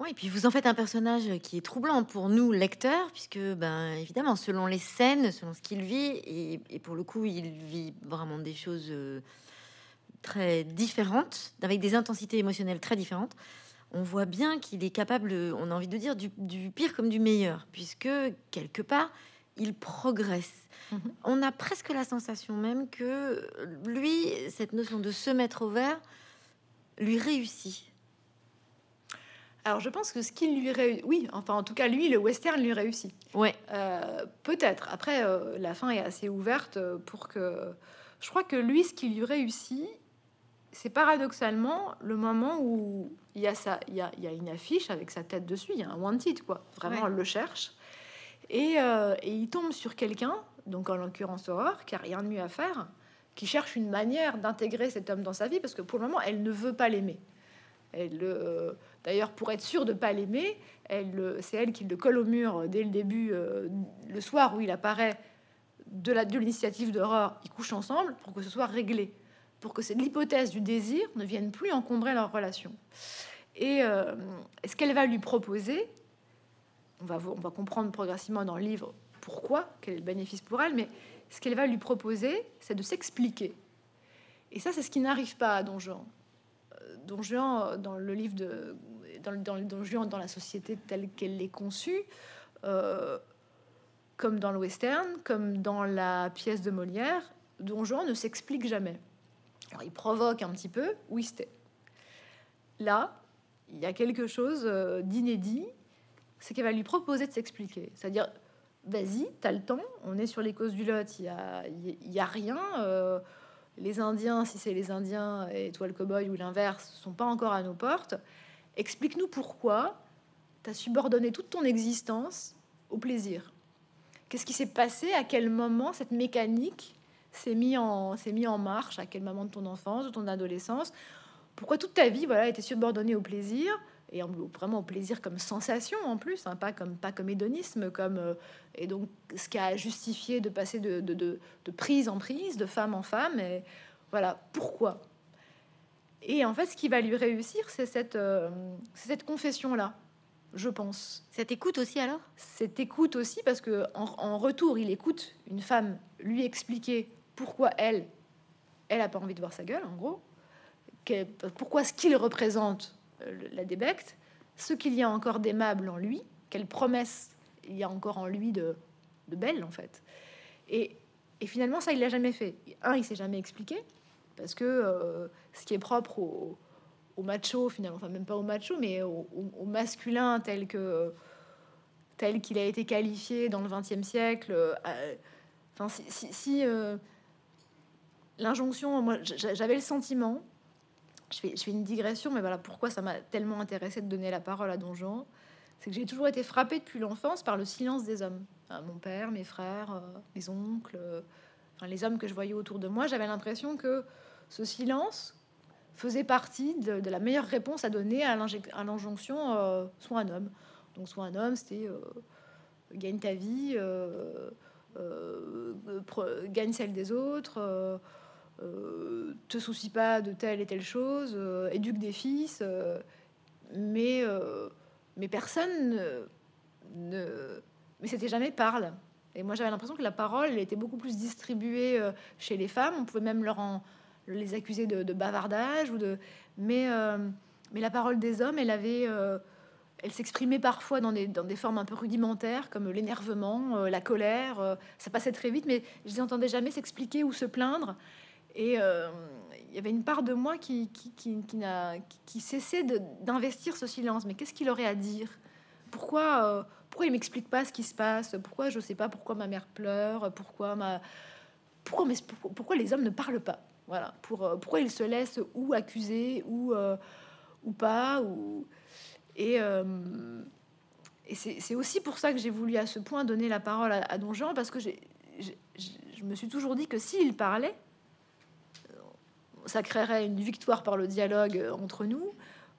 Oui, et puis vous en faites un personnage qui est troublant pour nous, lecteurs, puisque, ben, évidemment, selon les scènes, selon ce qu'il vit, et, pour le coup, il vit vraiment des choses euh, très différentes, avec des intensités émotionnelles très différentes. On voit bien qu'il est capable, on a envie de dire, du, pire comme du meilleur, puisque quelque part, il progresse. Mhm. On a presque la sensation même que lui, cette notion de se mettre au vert, lui réussit. Alors, je pense que ce qui lui réussit, oui, enfin, en tout cas, lui, le western lui réussit. Ouais. Euh, peut-être. Après, euh, la fin est assez ouverte pour que. Je crois que lui, ce qui lui réussit, c'est paradoxalement le moment où il y a ça, il y a, il y a une affiche avec sa tête dessus, il y a un wanted, quoi. Vraiment, on le cherche. Et, euh, et, il tombe sur quelqu'un, donc en l'occurrence Aurore, qui a rien de mieux à faire, qui cherche une manière d'intégrer cet homme dans sa vie, parce que pour le moment, elle ne veut pas l'aimer. Elle, euh, D'ailleurs, pour être sûr de pas l'aimer, elle, c'est elle qui le colle au mur dès le début, euh, le soir où il apparaît de, de l'initiative d'Aurore, ils couchent ensemble pour que ce soit réglé, pour que l'hypothèse du désir ne vienne plus encombrer leur relation. Et euh, ce qu'elle va lui proposer, on va, comprendre progressivement dans le livre pourquoi, quel est le bénéfice pour elle, mais ce qu'elle va lui proposer, c'est de s'expliquer. Et ça, c'est ce qui n'arrive pas à Don. Don Juan, dans le livre de dans, dans, dans, dans la société telle qu'elle est conçue, euh, comme dans le western, comme dans la pièce de Molière, Don Juan ne s'explique jamais. Alors il provoque un petit peu Wistet. Là, il y a quelque chose euh, d'inédit, c'est qu'elle va lui proposer de s'expliquer. C'est-à-dire, vas-y, t'as le temps, on est sur les causes du Lot, il y a, y a, rien. Euh, les Indiens, si c'est les Indiens et toi le cowboy ou l'inverse, sont pas encore à nos portes. Explique-nous pourquoi tu as subordonné toute ton existence au plaisir. Qu'est-ce qui s'est passé? À quel moment cette mécanique s'est mis en mis en marche? À quel moment de ton enfance, de ton adolescence? Pourquoi toute ta vie voilà était subordonnée au plaisir? Et vraiment au plaisir comme sensation en plus, hein, pas comme pas comme hédonisme, comme euh, et donc ce qui a justifié de passer de, de, de, prise en prise, de femme en femme. Et voilà pourquoi? Et en fait, ce qui va lui réussir, c'est cette, euh, cette confession-là, je pense. Cette écoute aussi alors? Cette écoute aussi, parce que en, retour, il écoute une femme lui expliquer pourquoi elle, elle a pas envie de voir sa gueule, en gros. pourquoi ce qu'il représente la débecte, ce qu'il y a encore d'aimable en lui, quelle promesse il y a encore en lui de, de belle, en fait. Et, et finalement, ça, il l'a jamais fait. Un, il s'est jamais expliqué. Parce que euh, ce qui est propre au, macho, finalement, enfin même pas au macho, mais au, masculin tel que tel qu'il a été qualifié dans le XXe siècle. Euh, enfin, si, euh, l'injonction, moi, j'avais le sentiment. Je fais, une digression, mais voilà pourquoi ça m'a tellement intéressé de donner la parole à Donjon. C'est que j'ai toujours été frappée depuis l'enfance par le silence des hommes. mon père, mes frères, mes oncles, les hommes que je voyais autour de moi, j'avais l'impression que ce silence faisait partie de, la meilleure réponse à donner à l'injonction euh, sois un homme. Donc sois un homme, c'était euh, gagne ta vie, euh, gagne celle des autres, te soucie pas de telle et telle chose, éduque des fils, mais mais personne ne, mais c'était jamais parle. Et moi j'avais l'impression que la parole était beaucoup plus distribuée chez les femmes. On pouvait même leur en les accuser de, bavardage ou de mais euh, mais la parole des hommes elle avait euh, elle s'exprimait parfois dans des, dans des formes un peu rudimentaires comme l'énervement, euh, la colère. ça passait très vite, mais je les entendais jamais s'expliquer ou se plaindre. Et il y avait une part de moi qui, qui, qui, qui, qui cessait d'investir ce silence. Mais qu'est-ce qu'il aurait à dire? Pourquoi pourquoi il m'explique pas ce qui se passe? Pourquoi je sais pas pourquoi ma mère pleure? Pourquoi ma pourquoi, mais pourquoi les hommes ne parlent pas? Voilà. Pour, pourquoi ils se laissent ou accuser ou ou pas ou et et c'est aussi pour ça que j'ai voulu à ce point donner la parole à, Don Jean, parce que je me suis toujours dit que s'il parlait, ça créerait une victoire par le dialogue entre nous.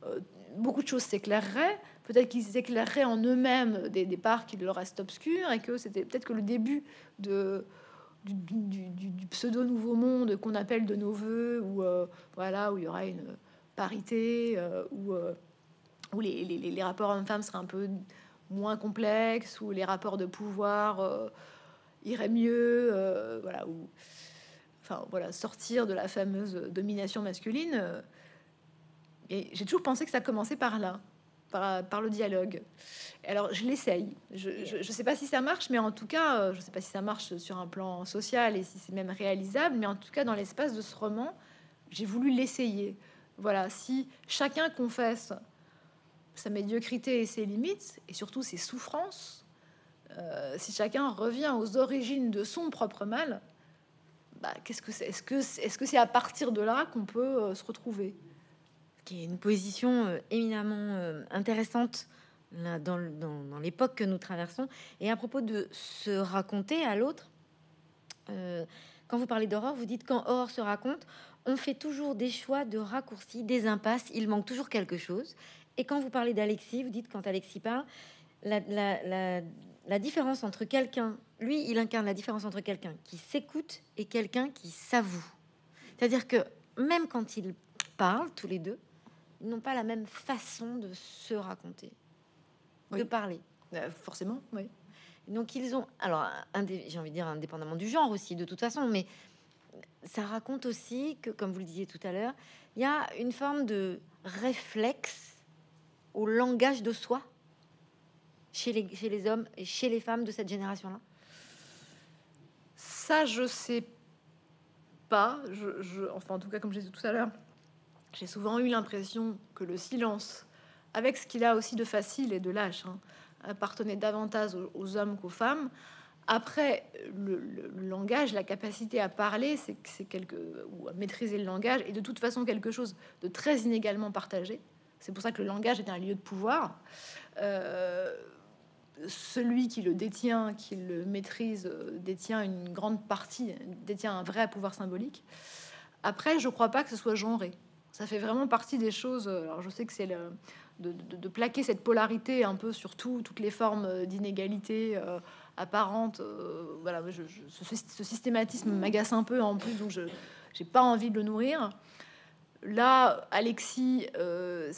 Euh, beaucoup de choses s'éclaireraient. Peut-être qu'ils éclaireraient en eux-mêmes des, des, parts qui leur restent obscures et que c'était peut-être que le début de, du, pseudo nouveau monde qu'on appelle de nos voeux, où, euh, voilà, où il y aurait une parité, euh, où, où les, les, les rapports hommes-femmes seraient un peu moins complexe, où les rapports de pouvoir euh, iraient mieux, euh, voilà, ou enfin voilà, sortir de la fameuse domination masculine. Euh, et j'ai toujours pensé que ça commençait par là, par, le dialogue. Alors je l'essaye. Je ne sais pas si ça marche, mais en tout cas, je sais pas si ça marche sur un plan social et si c'est même réalisable, mais en tout cas dans l'espace de ce roman, j'ai voulu l'essayer. Voilà, si chacun confesse sa médiocrité et ses limites, et surtout ses souffrances, euh, si chacun revient aux origines de son propre mal, bah, qu'est-ce que c'est Est-ce que c'est à partir de là qu'on peut euh, se retrouver? Qui est une position euh, éminemment intéressante là, dans, dans, l'époque que nous traversons. Et à propos de se raconter à l'autre, quand vous parlez d'horreur, vous dites quand horreur se raconte, on fait toujours des choix de raccourcis, des impasses. Il manque toujours quelque chose. Et quand vous parlez d'Alexis, vous dites quand Alexis parle, la, différence entre quelqu'un, lui, il incarne la différence entre quelqu'un qui s'écoute et quelqu'un qui s'avoue. C'est-à-dire que même quand ils parlent tous les deux, ils n'ont pas la même façon de se raconter, de parler. Euh, forcément, oui. Donc ils ont, alors j'ai envie de dire indépendamment du genre aussi, de toute façon, mais ça raconte aussi que, comme vous le disiez tout à l'heure, il y a une forme de réflexe au langage de soi chez les, hommes et chez les femmes de cette génération-là? Ça, je sais pas. Je, enfin, en tout cas, comme je disais tout à l'heure, j'ai souvent eu l'impression que le silence, avec ce qu'il a aussi de facile et de lâche, hein, appartenait davantage aux, hommes qu'aux femmes. Après, le, langage, la capacité à parler, c'est quelque ou à maîtriser le langage, est de toute façon quelque chose de très inégalement partagé. C'est pour ça que le langage est un lieu de pouvoir. Euh, celui qui le détient, qui le maîtrise, euh, détient une grande partie, détient un vrai pouvoir symbolique. Après, je crois pas que ce soit genré. Ça fait vraiment partie des choses. Euh, alors, je sais que c'est de, plaquer cette polarité un peu sur tout, toutes les formes d'inégalité apparentes. voilà, ce, systématisme m'agace un peu en plus, donc je n'ai pas envie de le nourrir. Là, Alexis, euh,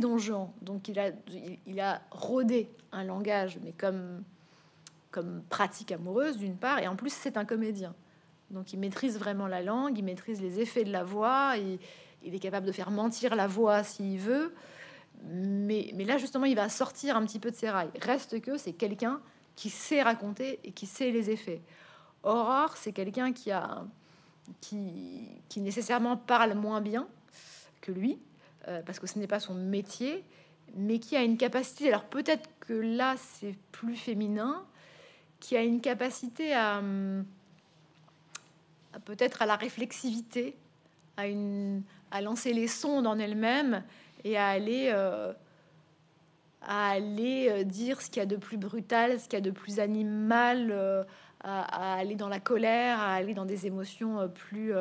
Don donc il a, il, a rodé un langage, mais comme, comme pratique amoureuse d'une part, et en plus c'est un comédien. Donc il maîtrise vraiment la langue, il maîtrise les effets de la voix, il, il est capable de faire mentir la voix s'il veut. Mais, mais, là, justement, il va sortir un petit peu de ses rails. Reste que c'est quelqu'un qui sait raconter et qui sait les effets. Aurore, c'est quelqu'un qui a qui, qui nécessairement parle moins bien que lui, euh, parce que ce n'est pas son métier, mais qui a une capacité, alors peut-être que là c'est plus féminin, qui a une capacité à, peut-être à la réflexivité, à, une, à lancer les sondes en elle-même et à aller, euh, à aller euh, dire ce qu'il y a de plus brutal, ce qu'il y a de plus animal, à, aller dans la colère, à aller dans des émotions plus...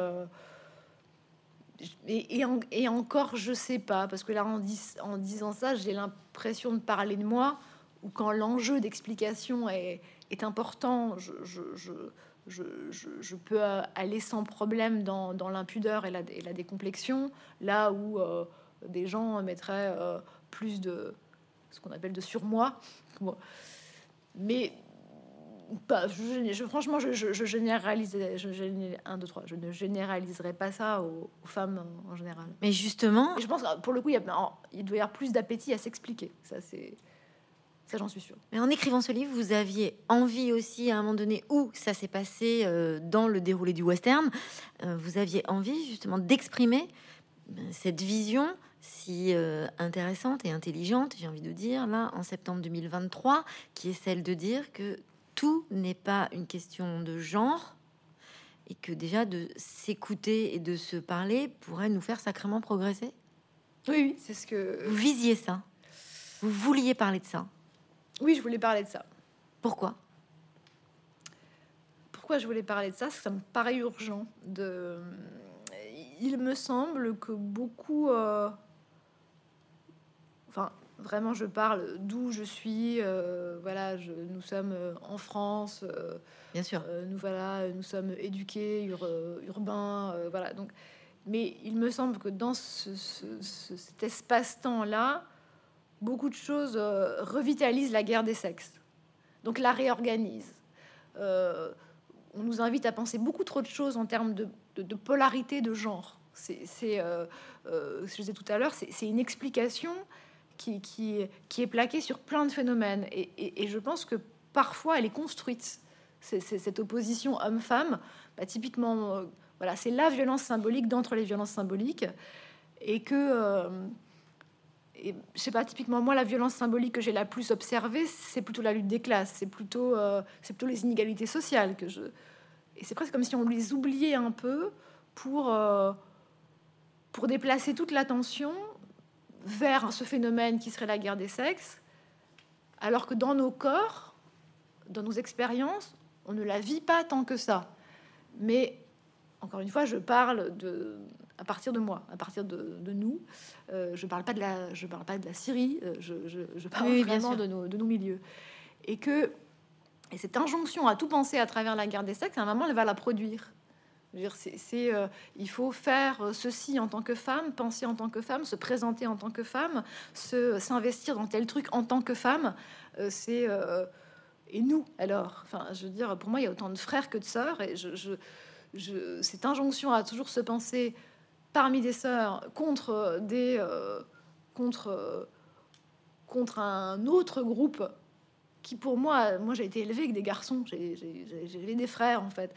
et, encore, je sais pas, parce que là, en, disant ça, j'ai l'impression de parler de moi, ou quand l'enjeu d'explication est, important, je, peux aller sans problème dans, dans l'impudeur et la, décomplexion, là où euh, des gens mettraient plus de ce qu'on appelle de surmoi. Mais bah, je, franchement, je, je, je généralise, je, un, deux, trois, je ne généraliserai pas ça aux, femmes en, général. Mais justement, je pense que pour le coup, il, y a, il doit y avoir plus d'appétit à s'expliquer. Ça, c'est Ça, j'en suis sûre. Mais en écrivant ce livre, vous aviez envie aussi, à un moment donné où ça s'est passé euh, dans le déroulé du western, euh, vous aviez envie justement d'exprimer euh, cette vision si intéressante et intelligente, j'ai envie de dire, là, en septembre 2023, qui est celle de dire que tout n'est pas une question de genre et que déjà de s'écouter et de se parler pourrait nous faire sacrément progresser. Oui, c'est ce que... Vous visiez ça Vous vouliez parler de ça oui, je voulais parler de ça. Pourquoi? Pourquoi je voulais parler de ça? Parce que ça me paraît urgent. De... Il me semble que beaucoup... Euh, enfin, vraiment, je parle d'où je suis. Euh, voilà, je... nous sommes euh, en France. Bien sûr. nous voilà, nous sommes éduqués, urbains. voilà, donc... Mais il me semble que dans ce, cet espace-temps-là, beaucoup de choses euh, revitalisent la guerre des sexes, donc la réorganisent. Euh, on nous invite à penser beaucoup trop de choses en termes de, polarité de genre. C'est, euh, je disais tout à l'heure, c'est une explication qui, est plaquée sur plein de phénomènes. Et, je pense que parfois, elle est construite. C'est, cette opposition homme-femme, bah, typiquement, voilà, c'est la violence symbolique d'entre les violences symboliques. Et que et je sais pas, typiquement, moi, la violence symbolique que j'ai la plus observée, c'est plutôt la lutte des classes, c'est plutôt, euh, c'est plutôt les inégalités sociales que je. Et c'est presque comme si on les oubliait un peu pour, euh, pour déplacer toute l'attention vers ce phénomène qui serait la guerre des sexes, alors que dans nos corps, dans nos expériences, on ne la vit pas tant que ça. Mais encore une fois, je parle de, à partir de moi, à partir de, nous. Euh, je parle pas de la, je parle pas de la Syrie. Euh, je, je, parle vraiment de nos, de nos milieux. Et que et cette injonction à tout penser à travers la guerre des sexes, à un moment, elle va la produire. C'est, euh, il faut faire ceci en tant que femme, penser en tant que femme, se présenter en tant que femme, se s'investir dans tel truc en tant que femme. c'est et nous alors? Enfin, je veux dire, pour moi, il y a autant de frères que de sœurs, et je, je, cette injonction à toujours se penser parmi des sœurs contre des euh, contre contre un autre groupe qui pour moi moi j'ai été élevée avec des garçons j'ai élevé des frères en fait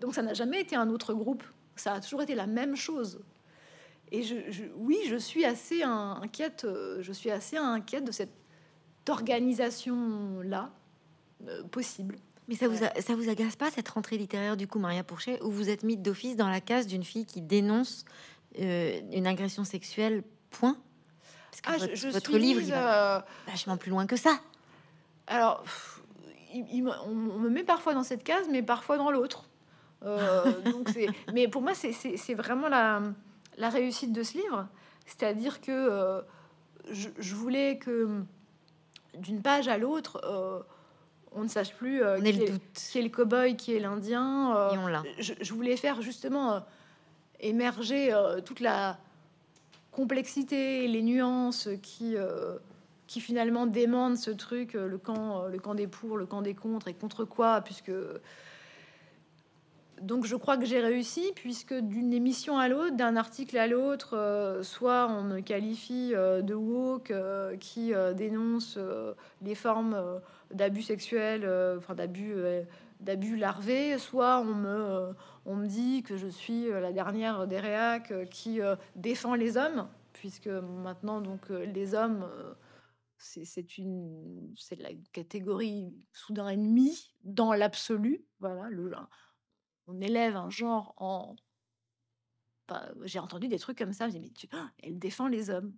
donc ça n'a jamais été un autre groupe. Ça a toujours été la même chose. Et je, oui je suis assez inquiète je suis assez inquiète de cette organisation là euh, possible. Mais ça vous, ça vous agace pas cette rentrée littéraire du coup, Maria Pourchet, où vous êtes mise d'office dans la case d'une fille qui dénonce euh, une agression sexuelle, point? Parce que ah, votre, livre, il va euh, vachement plus loin que ça. Alors, on, me met parfois dans cette case, mais parfois dans l'autre. Euh, mais pour moi, c'est vraiment la, la, réussite de ce livre. C'est-à-dire que je, je, voulais que d'une page à l'autre on ne sache plus euh, qui, est, le qui, est, le cow-boy, qui est l'Indien. Euh, je, voulais faire justement euh, émerger toute la complexité, les nuances qui, qui finalement démandent ce truc, le camp, le camp des pour, le camp des contre, et contre quoi, puisque donc je crois que j'ai réussi puisque d'une émission à l'autre, d'un article à l'autre, soit on me qualifie de woke qui dénonce les formes d'abus sexuels, euh, enfin d'abus euh, d'abus larvés, soit on me, euh, on me dit que je suis la dernière des réacs qui défend les hommes, puisque maintenant donc les hommes c'est une c'est la catégorie soudain ennemie dans l'absolu voilà le on élève un genre en j'ai entendu des trucs comme ça je dis, mais tu, elle défend les hommes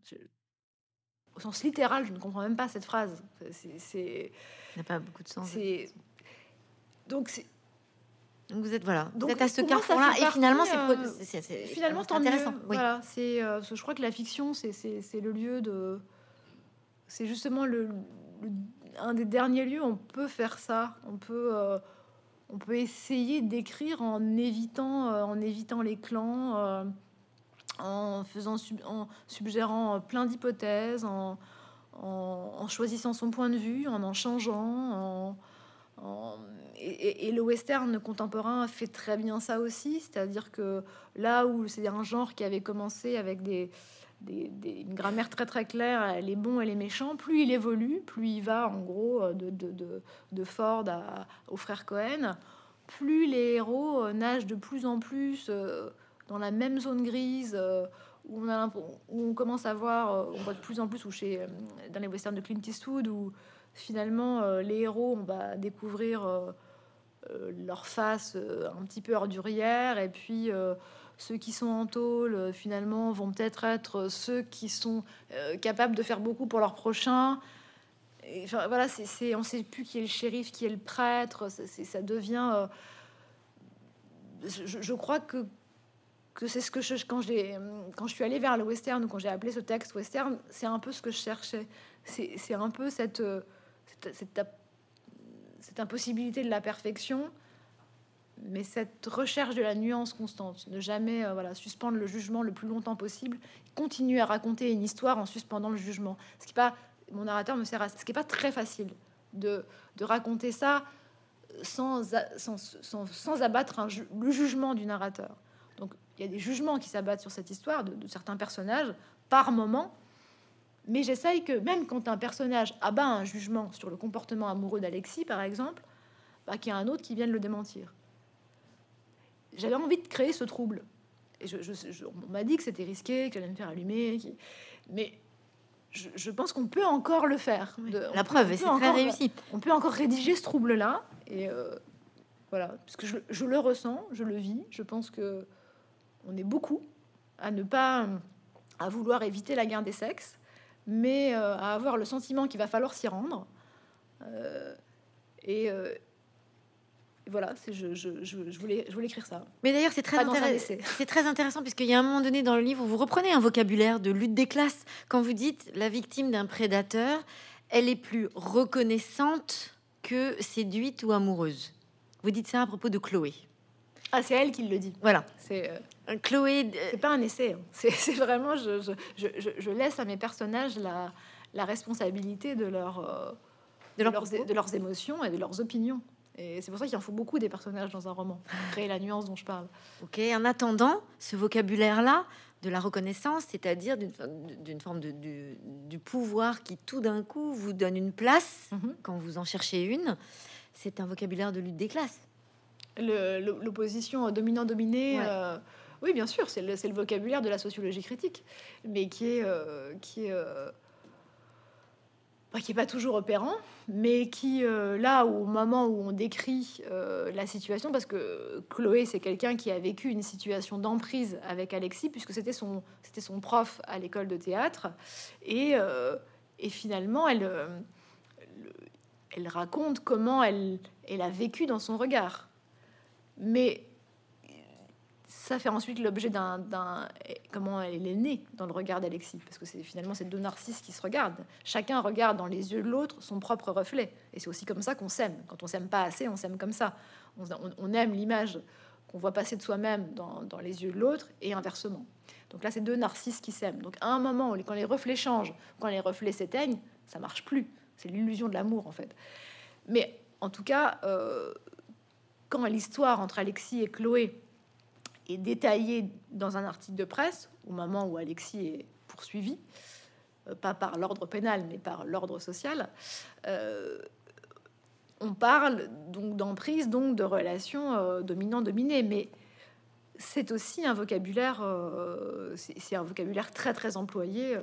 au sens littéral je ne comprends même pas cette phrase c'est n'a pas beaucoup de sens. Donc, c'est. Donc vous êtes voilà, Donc, vous êtes à ce carrefour-là et finalement c'est euh, finalement tant intéressant. Voilà, c'est euh, je crois que la fiction c'est le lieu de c'est justement le, un des derniers lieux où on peut faire ça, on peut euh, on peut essayer d'écrire en évitant en évitant les clans, en faisant en suggérant plein d'hypothèses, en en, choisissant son point de vue, en en changeant. et, le western contemporain fait très bien ça aussi, c'est-à-dire que là où c'est un genre qui avait commencé avec des, une grammaire très très claire, les bons et les méchants, plus il évolue, plus il va en gros de, de, Ford à, au frère Cohen, plus les héros euh, nagent de plus en plus euh, dans la même zone grise euh, où on, a, où on commence à voir, on voit de plus en plus, ou chez, dans les westerns de Clint Eastwood, où finalement les héros, on va découvrir leur face un petit peu ordurière, et puis ceux qui sont en tôle, finalement, vont peut-être être ceux qui sont capables de faire beaucoup pour leur prochain. Et, voilà, c'est, on sait plus qui est le shérif, qui est le prêtre. ça devient. je, je, crois que que c'est ce que je, quand, j'ai, quand je suis allée vers le western quand j'ai appelé ce texte western, c'est un peu ce que je cherchais. C'est, c'est un peu cette, cette, cette, impossibilité de la perfection, mais cette recherche de la nuance constante, ne jamais euh, voilà, suspendre le jugement le plus longtemps possible, continuer à raconter une histoire en suspendant le jugement. Ce qui pas, mon narrateur me sert à ce qui n'est pas très facile de, de raconter ça sans, sans, sans, sans abattre le jugement du narrateur il y a des jugements qui s'abattent sur cette histoire de, certains personnages par moment. Mais j'essaye que même quand un personnage abat un jugement sur le comportement amoureux d'Alexis, par exemple, bah, qu'il y a un autre qui vienne le démentir. J'avais envie de créer ce trouble. Et je, on m'a dit que c'était risqué, que j'allais me faire allumer. Mais je, pense qu'on peut encore le faire. La preuve, c'est très réussi. On peut encore rédiger ce trouble-là. Et euh, voilà, parce que je, je, le ressens, je le vis. Je pense que on est beaucoup à ne pas à vouloir éviter la guerre des sexes, mais euh, à avoir le sentiment qu'il va falloir s'y rendre. Euh, et, voilà, je, je, je, voulais, je voulais écrire ça. Mais d'ailleurs, c'est très, intéressant, c'est très intéressant puisqu'il y a un moment donné dans le livre où vous reprenez un vocabulaire de lutte des classes. Quand vous dites la victime d'un prédateur, elle est plus reconnaissante que séduite ou amoureuse. Vous dites ça à propos de Chloé. Ah, c'est elle qui le dit. Voilà. C'est euh, Chloé. C'est pas un essai. Hein. C'est vraiment, je, laisse à mes personnages la, la responsabilité de, leur, euh, de, leurs, de leurs émotions et de leurs opinions. Et c'est pour ça qu'il en faut beaucoup des personnages dans un roman, pour créer la nuance dont je parle. Ok, en attendant, ce vocabulaire-là de la reconnaissance, c'est-à-dire d'une forme de, du, du, pouvoir qui tout d'un coup vous donne une place mhm. quand vous en cherchez une, c'est un vocabulaire de lutte des classes l'opposition dominant-dominé. Euh, oui, bien sûr, c'est le, le, vocabulaire de la sociologie critique, mais qui est, euh, qui est, euh, qui est pas toujours opérant, mais qui, là, au moment où on décrit la situation, parce que Chloé, c'est quelqu'un qui a vécu une situation d'emprise avec Alexis, puisque c'était son, c'était son prof à l'école de théâtre, et, et finalement, elle, elle raconte comment elle, elle a vécu dans son regard. Mais ça fait ensuite l'objet d'un, comment elle est née dans le regard d'Alexis, parce que c'est finalement ces deux narcisses qui se regardent. Chacun regarde dans les yeux de l'autre son propre reflet, et c'est aussi comme ça qu'on s'aime. Quand on s'aime pas assez, on s'aime comme ça. On, aime l'image qu'on voit passer de soi-même dans, les yeux de l'autre, et inversement. Donc là, c'est deux narcisses qui s'aiment. Donc à un moment, quand les reflets changent, quand les reflets s'éteignent, ça marche plus. C'est l'illusion de l'amour en fait. Mais en tout cas, euh, quand l'histoire entre Alexis et Chloé est détaillée dans un article de presse, au moment où Alexis est poursuivi, euh, pas par l'ordre pénal, mais par l'ordre social, euh, on parle donc d'emprise, donc de relations euh, dominant-dominé, mais c'est aussi un vocabulaire, c'est un vocabulaire très très employé,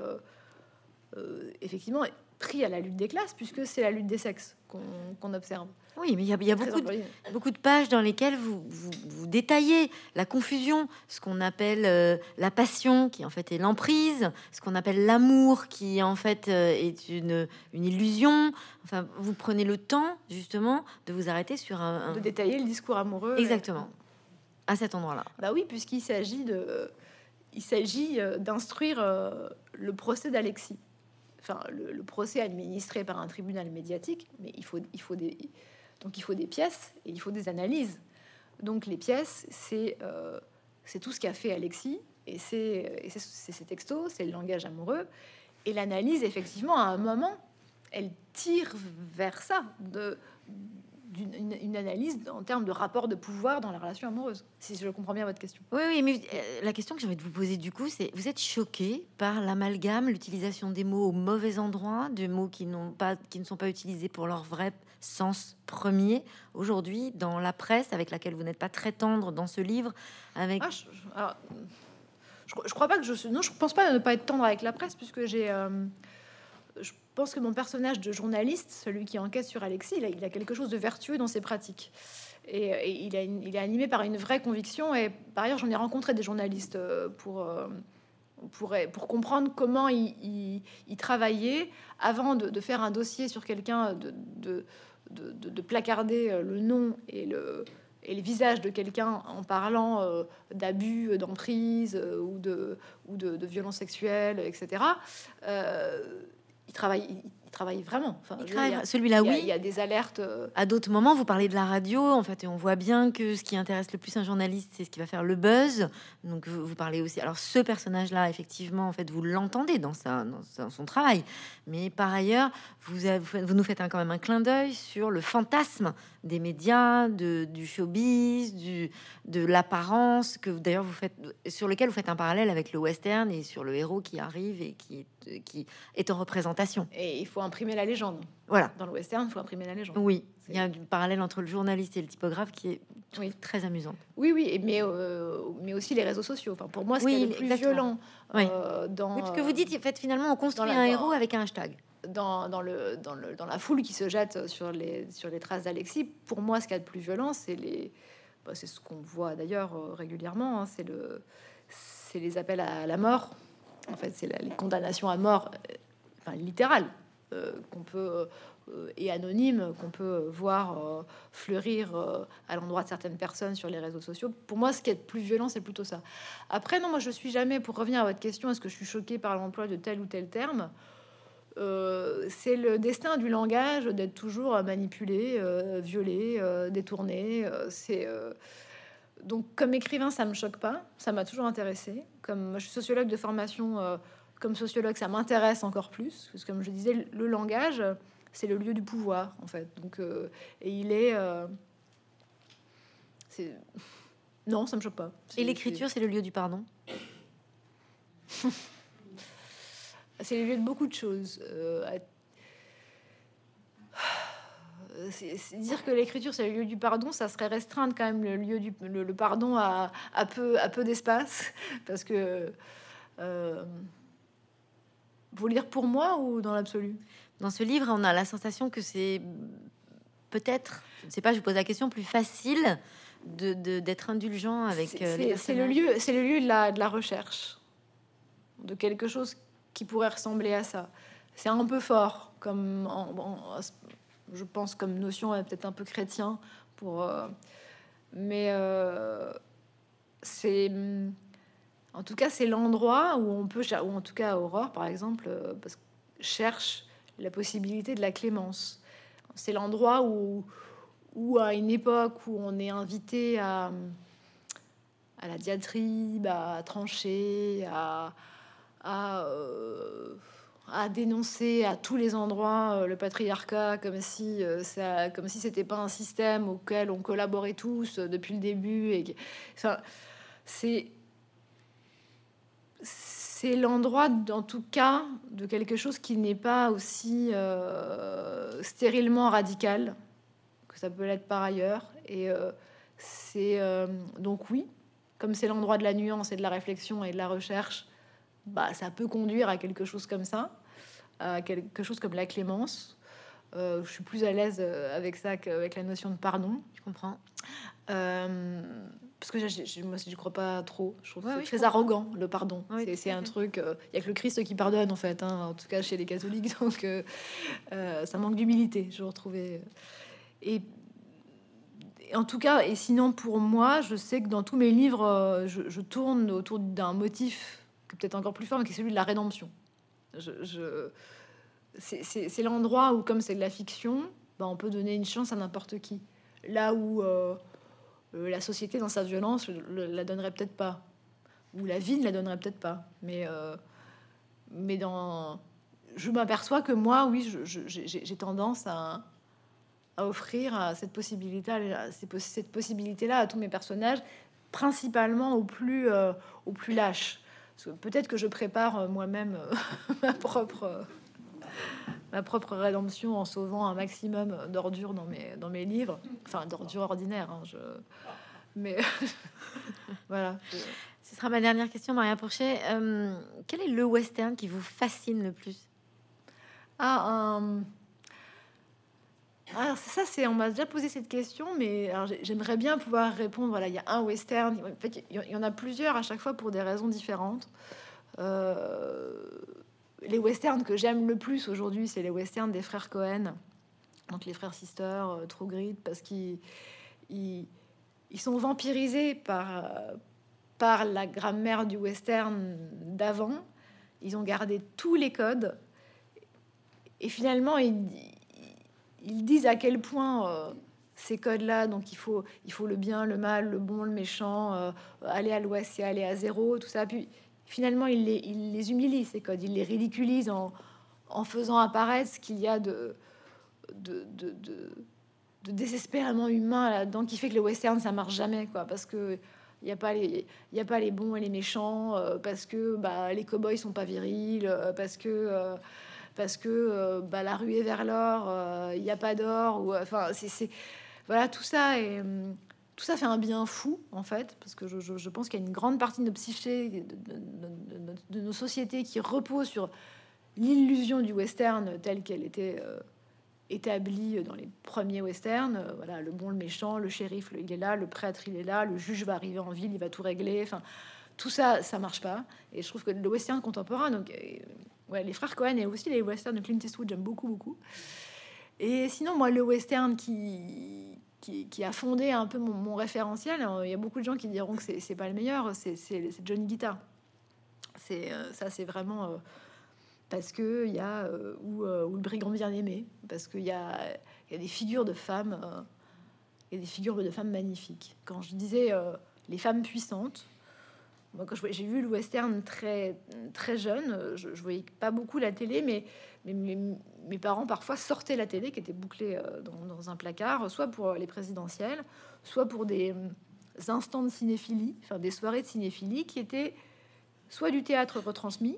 effectivement pris à la lutte des classes, puisque c'est la lutte des sexes qu'on observe. Oui, mais il y a, beaucoup, de, beaucoup, de, pages dans lesquelles vous, vous, détaillez la confusion, ce qu'on appelle euh, la passion, qui en fait est l'emprise, ce qu'on appelle l'amour, qui en fait euh, est une, une, illusion. Enfin, vous prenez le temps justement de vous arrêter sur un, de détailler le discours amoureux. Exactement. À cet endroit-là. Bah oui, puisqu'il s'agit de, il s'agit euh, d'instruire le procès d'Alexis. Enfin, le, procès administré par un tribunal médiatique, mais il faut, il faut des, donc il faut des pièces et il faut des analyses. Donc les pièces, c'est euh, c'est tout ce qu'a fait Alexis, et c'est ses textos, c'est le langage amoureux. Et l'analyse, effectivement, à un moment, elle tire vers ça, de, une, analyse en termes de rapport de pouvoir dans la relation amoureuse, si je comprends bien votre question. Oui, oui, mais euh, la question que j'ai envie de vous poser du coup, c'est vous êtes choqué par l'amalgame, l'utilisation des mots au mauvais endroit, des mots qui n'ont pas, qui ne sont pas utilisés pour leur vrai sens premier aujourd'hui dans la presse, avec laquelle vous n'êtes pas très tendre dans ce livre, avec. Ah, je, je, crois pas que je non, je pense pas ne pas être tendre avec la presse puisque j'ai euh, je pense que mon personnage de journaliste, celui qui enquête sur Alexis, il a, quelque chose de vertueux dans ses pratiques. Et, il, est animé par une vraie conviction. Et par ailleurs, j'en ai rencontré des journalistes euh, pour, euh, pour, pour comprendre comment il, travaillait avant de, faire un dossier sur quelqu'un, de, de, de, placarder euh, le nom et le, et le visage de quelqu'un en parlant d'abus, d'emprise ou de, ou de violences sexuelles, etc il travaille, il travaille vraiment. Enfin, Celui-là, oui. Il y a des alertes. Euh, à d'autres moments, vous parlez de la radio, en fait, et on voit bien que ce qui intéresse le plus un journaliste, c'est ce qui va faire le buzz. Donc, vous, parlez aussi. Alors, ce personnage-là, effectivement, en fait, vous l'entendez dans, sa, dans son travail. Mais par ailleurs, vous, vous nous faites un, quand même un clin d'œil sur le fantasme des médias, de, du showbiz, du, de l'apparence, que d'ailleurs vous faites, sur lequel vous faites un parallèle avec le western et sur le héros qui arrive et qui est, qui est en représentation. Et il faut imprimer la légende. Voilà. Dans le western, il faut imprimer la légende. Oui, il y a un parallèle entre le journaliste et le typographe qui est oui. très amusant. Oui, oui, mais, euh, mais aussi les réseaux sociaux. Enfin, pour moi, ce qui est le plus violent oui. Euh, dans... Oui, parce que vous dites, en fait, finalement, on construit un héros avec un hashtag dans, dans, le, dans, le, dans, la foule qui se jette sur les, sur les traces d'Alexis, pour moi, ce qu'il y a de plus violent, c'est les, bah, c'est ce qu'on voit d'ailleurs euh, régulièrement, hein, c'est le, c'est les appels à la mort. En fait, c'est les condamnations à mort, euh, enfin littérales, euh, qu'on peut et anonymes qu'on peut voir fleurir à l'endroit de certaines personnes sur les réseaux sociaux. Pour moi, ce qui est plus violent, c'est plutôt ça. Après, non, moi, je suis jamais, pour revenir à votre question, est-ce que je suis choquée par l'emploi de tel ou tel terme euh, c'est le destin du langage d'être toujours manipulé, euh, violé, euh, détourné. c'est donc comme écrivain, ça me choque pas, ça m'a toujours intéressé. Comme je suis sociologue de formation, comme sociologue, ça m'intéresse encore plus, parce que comme je disais, le langage, c'est le lieu du pouvoir en fait. Donc et il est, non, ça me choque pas. Et l'écriture, c'est le lieu du pardon? c'est le lieu de beaucoup de choses. Euh, dire que l'écriture c'est le lieu du pardon, ça serait restreindre quand même le lieu du le, pardon à, à, peu à peu d'espace parce que euh, vous lire pour moi ou dans l'absolu? Dans ce livre, on a la sensation que c'est peut-être, je ne sais pas, je vous pose la question, plus facile de d'être indulgent avec. Euh, c'est le lieu, c'est le lieu de la, de la recherche de quelque chose qui pourrait ressembler à ça. C'est un peu fort, comme je pense comme notion peut-être un peu chrétien pour, euh, mais euh, c'est en tout cas c'est l'endroit où on peut, ou en tout cas Aurore par exemple, euh, cherche la possibilité de la clémence. C'est l'endroit où, où à une époque où on est invité à à la diatribe, à trancher, à, euh, à, dénoncer à tous les endroits euh, le patriarcat comme si euh, ça, comme si c'était pas un système auquel on collaborait tous depuis le début et enfin, c'est c'est l'endroit, en tout cas, de quelque chose qui n'est pas aussi stérilement radical que ça peut l'être par ailleurs. Et c'est donc oui, comme c'est l'endroit de la nuance et de la réflexion et de la recherche, bah, ça peut conduire à quelque chose comme ça, à quelque chose comme la clémence. Euh, je suis plus à l'aise euh, avec ça qu'avec la notion de pardon. Je comprends. Euh, parce que je, moi, je crois pas trop. Je trouve très arrogant le pardon. c'est un truc. Il y a que le Christ qui pardonne en fait. Hein, en tout cas chez les catholiques. Donc ça manque d'humilité. Je retrouvais. Et en tout cas, et sinon pour moi, je sais que dans tous mes livres, je, je tourne autour d'un motif peut-être encore plus fort, mais qui est celui de la rédemption. Je, c'est l'endroit où, comme c'est de la fiction, bah, on peut donner une chance à n'importe qui. Là où euh, euh, la société, dans sa violence, la donnerait peut-être pas. Ou la vie ne la donnerait peut-être pas. Mais, euh, mais dans... je m'aperçois que moi, oui, j'ai tendance à, à offrir cette possibilité, cette possibilité-là à tous mes personnages, principalement aux plus lâches. Peut-être que je prépare euh, moi-même euh, ma propre ma propre rédemption en sauvant un maximum d'ordures dans mes, dans mes livres. Enfin, d'ordures ordinaires. Hein, je... Mais voilà. Ce sera ma dernière question, Maria Porcher. quel est le western qui vous fascine le plus? Ah, un alors ça, c'est on m'a déjà posé cette question, mais j'aimerais bien pouvoir répondre. Voilà, il y a un western. En fait, il y en a plusieurs à chaque fois pour des raisons différentes. Euh, les westerns que j'aime le plus aujourd'hui, c'est les westerns des frères Cohen, donc les frères Sister, euh, True Grit, parce qu'ils ils, sont vampirisés par par la grammaire du western d'avant. Ils ont gardé tous les codes et finalement ils ils disent à quel point euh, ces codes-là, donc il faut, il faut le bien, le mal, le bon, le méchant, euh, aller à l'ouest et aller à zéro, tout ça. Puis finalement, ils les, il les humilient, ces codes, ils les ridiculisent en, faisant apparaître ce qu'il y a de, de, désespérément humain là-dedans, qui fait que le western, ça marche jamais, quoi, parce que il n'y a, pas les, y a pas les bons et les méchants, euh, parce que bah, les cow-boys sont pas virils, parce que parce que euh, bah, la rue est vers l'or, euh, il n'y a pas d'or, ou enfin c'est voilà tout ça et tout ça fait un bien fou en fait, parce que je, pense qu'il y a une grande partie de nos psychés, de, nos sociétés qui repose sur l'illusion du western telle qu'elle était euh, établie dans les premiers westerns. voilà, le bon, le méchant, le shérif, il est là, le prêtre, il est là, le juge va arriver en ville, il va tout régler. Enfin, tout ça, ça marche pas. Et je trouve que le western contemporain, donc ouais, les frères Cohen et aussi les westerns de Clint Eastwood, j'aime beaucoup, beaucoup. Et sinon, moi, le western qui, qui, a fondé un peu mon, référentiel, hein, il y a beaucoup de gens qui diront que c'est pas le meilleur, c'est Johnny Guitar. C'est euh, ça, c'est vraiment euh, parce que il y a euh, ou, ou, le brigand bien aimé, parce qu'il y a, y a des figures de femmes, et des figures de femmes magnifiques. Quand je disais les femmes puissantes, moi, quand j'ai vu le western très, très jeune, je, je, voyais pas beaucoup la télé, mais, mes parents parfois sortaient la télé qui était bouclée euh, dans, un placard, soit pour les présidentielles, soit pour des euh, instants de cinéphilie, enfin des soirées de cinéphilie qui étaient soit du théâtre retransmis,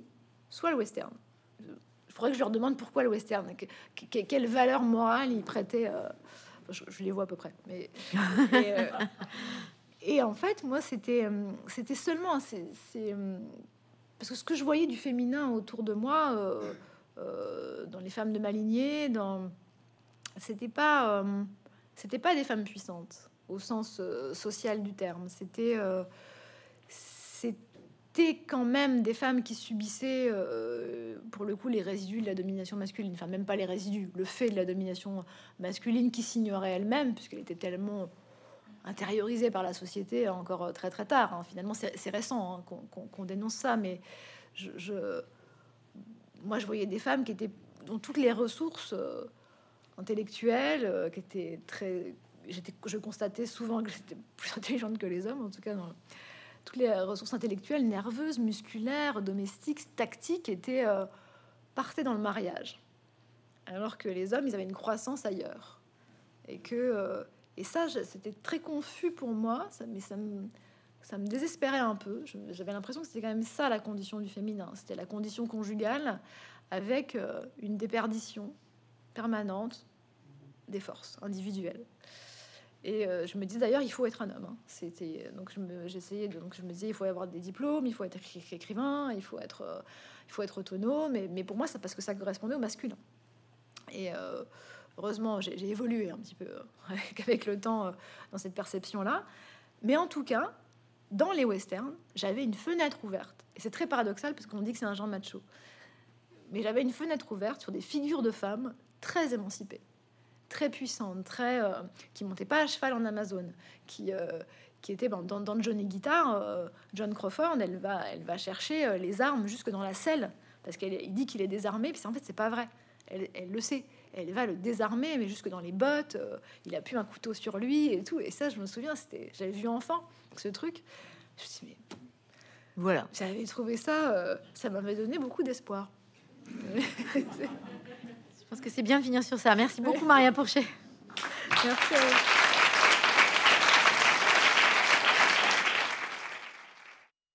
soit le western. Il faudrait que je leur demande pourquoi le western, quelle valeur morale ils prêtaient. Euh, je, les vois à peu près, mais. en fait, moi, c'était euh, seulement c'est euh, parce que ce que je voyais du féminin autour de moi, euh, dans les femmes de ma lignée, dans c'était pas c'était pas des femmes puissantes au sens social du terme. C'était c'était quand même des femmes qui subissaient, pour le coup, les résidus de la domination masculine. Enfin, même pas les résidus, le fait de la domination masculine qui s'ignorait elle-même, puisqu'elle était tellement intériorisé par la société encore euh, très très tard. Hein. Finalement, c'est récent hein, qu'on dénonce ça, mais je, moi, je voyais des femmes qui étaient dont toutes les ressources euh, intellectuelles, euh, qui étaient très, je constatais souvent que j'étais plus intelligente que les hommes, en tout cas toutes les ressources intellectuelles, nerveuses, musculaires, domestiques, tactiques, étaient partaient dans le mariage, alors que les hommes, ils avaient une croissance ailleurs, et que et ça, c'était très confus pour moi, ça, mais ça me, désespérait un peu. J'avais l'impression que c'était quand même ça la condition du féminin. C'était la condition conjugale avec euh, une déperdition permanente des forces individuelles. Et euh, je me dis d'ailleurs, il faut être un homme. Hein. C'était donc j'essayais donc je me disais, il faut avoir des diplômes, il faut être écrivain, il faut être, euh, il faut être autonome. Mais, pour moi, ça parce que ça correspondait au masculin. Et Heureusement, j'ai évolué un petit peu euh, avec le temps euh, dans cette perception-là. Mais en tout cas, dans les westerns, j'avais une fenêtre ouverte. Et c'est très paradoxal parce qu'on dit que c'est un genre macho. Mais j'avais une fenêtre ouverte sur des figures de femmes très émancipées, très puissantes, très euh, qui montaient pas à cheval en Amazon, qui qui était dans, dans, Johnny Guitar, John Crawford, elle va elle va chercher les armes jusque dans la selle parce qu'il dit qu'il est désarmé, puis en fait c'est pas vrai. Elle le sait elle va le désarmer, mais jusque dans les bottes. Euh, il a pu un couteau sur lui et tout. Et ça, je me souviens, c'était, j'avais vu enfant ce truc. Je me suis dit, mais voilà, j'avais trouvé ça, euh, ça m'avait donné beaucoup d'espoir. je pense que c'est bien de finir sur ça. Merci beaucoup, Maria Pourchet. Merci à vous.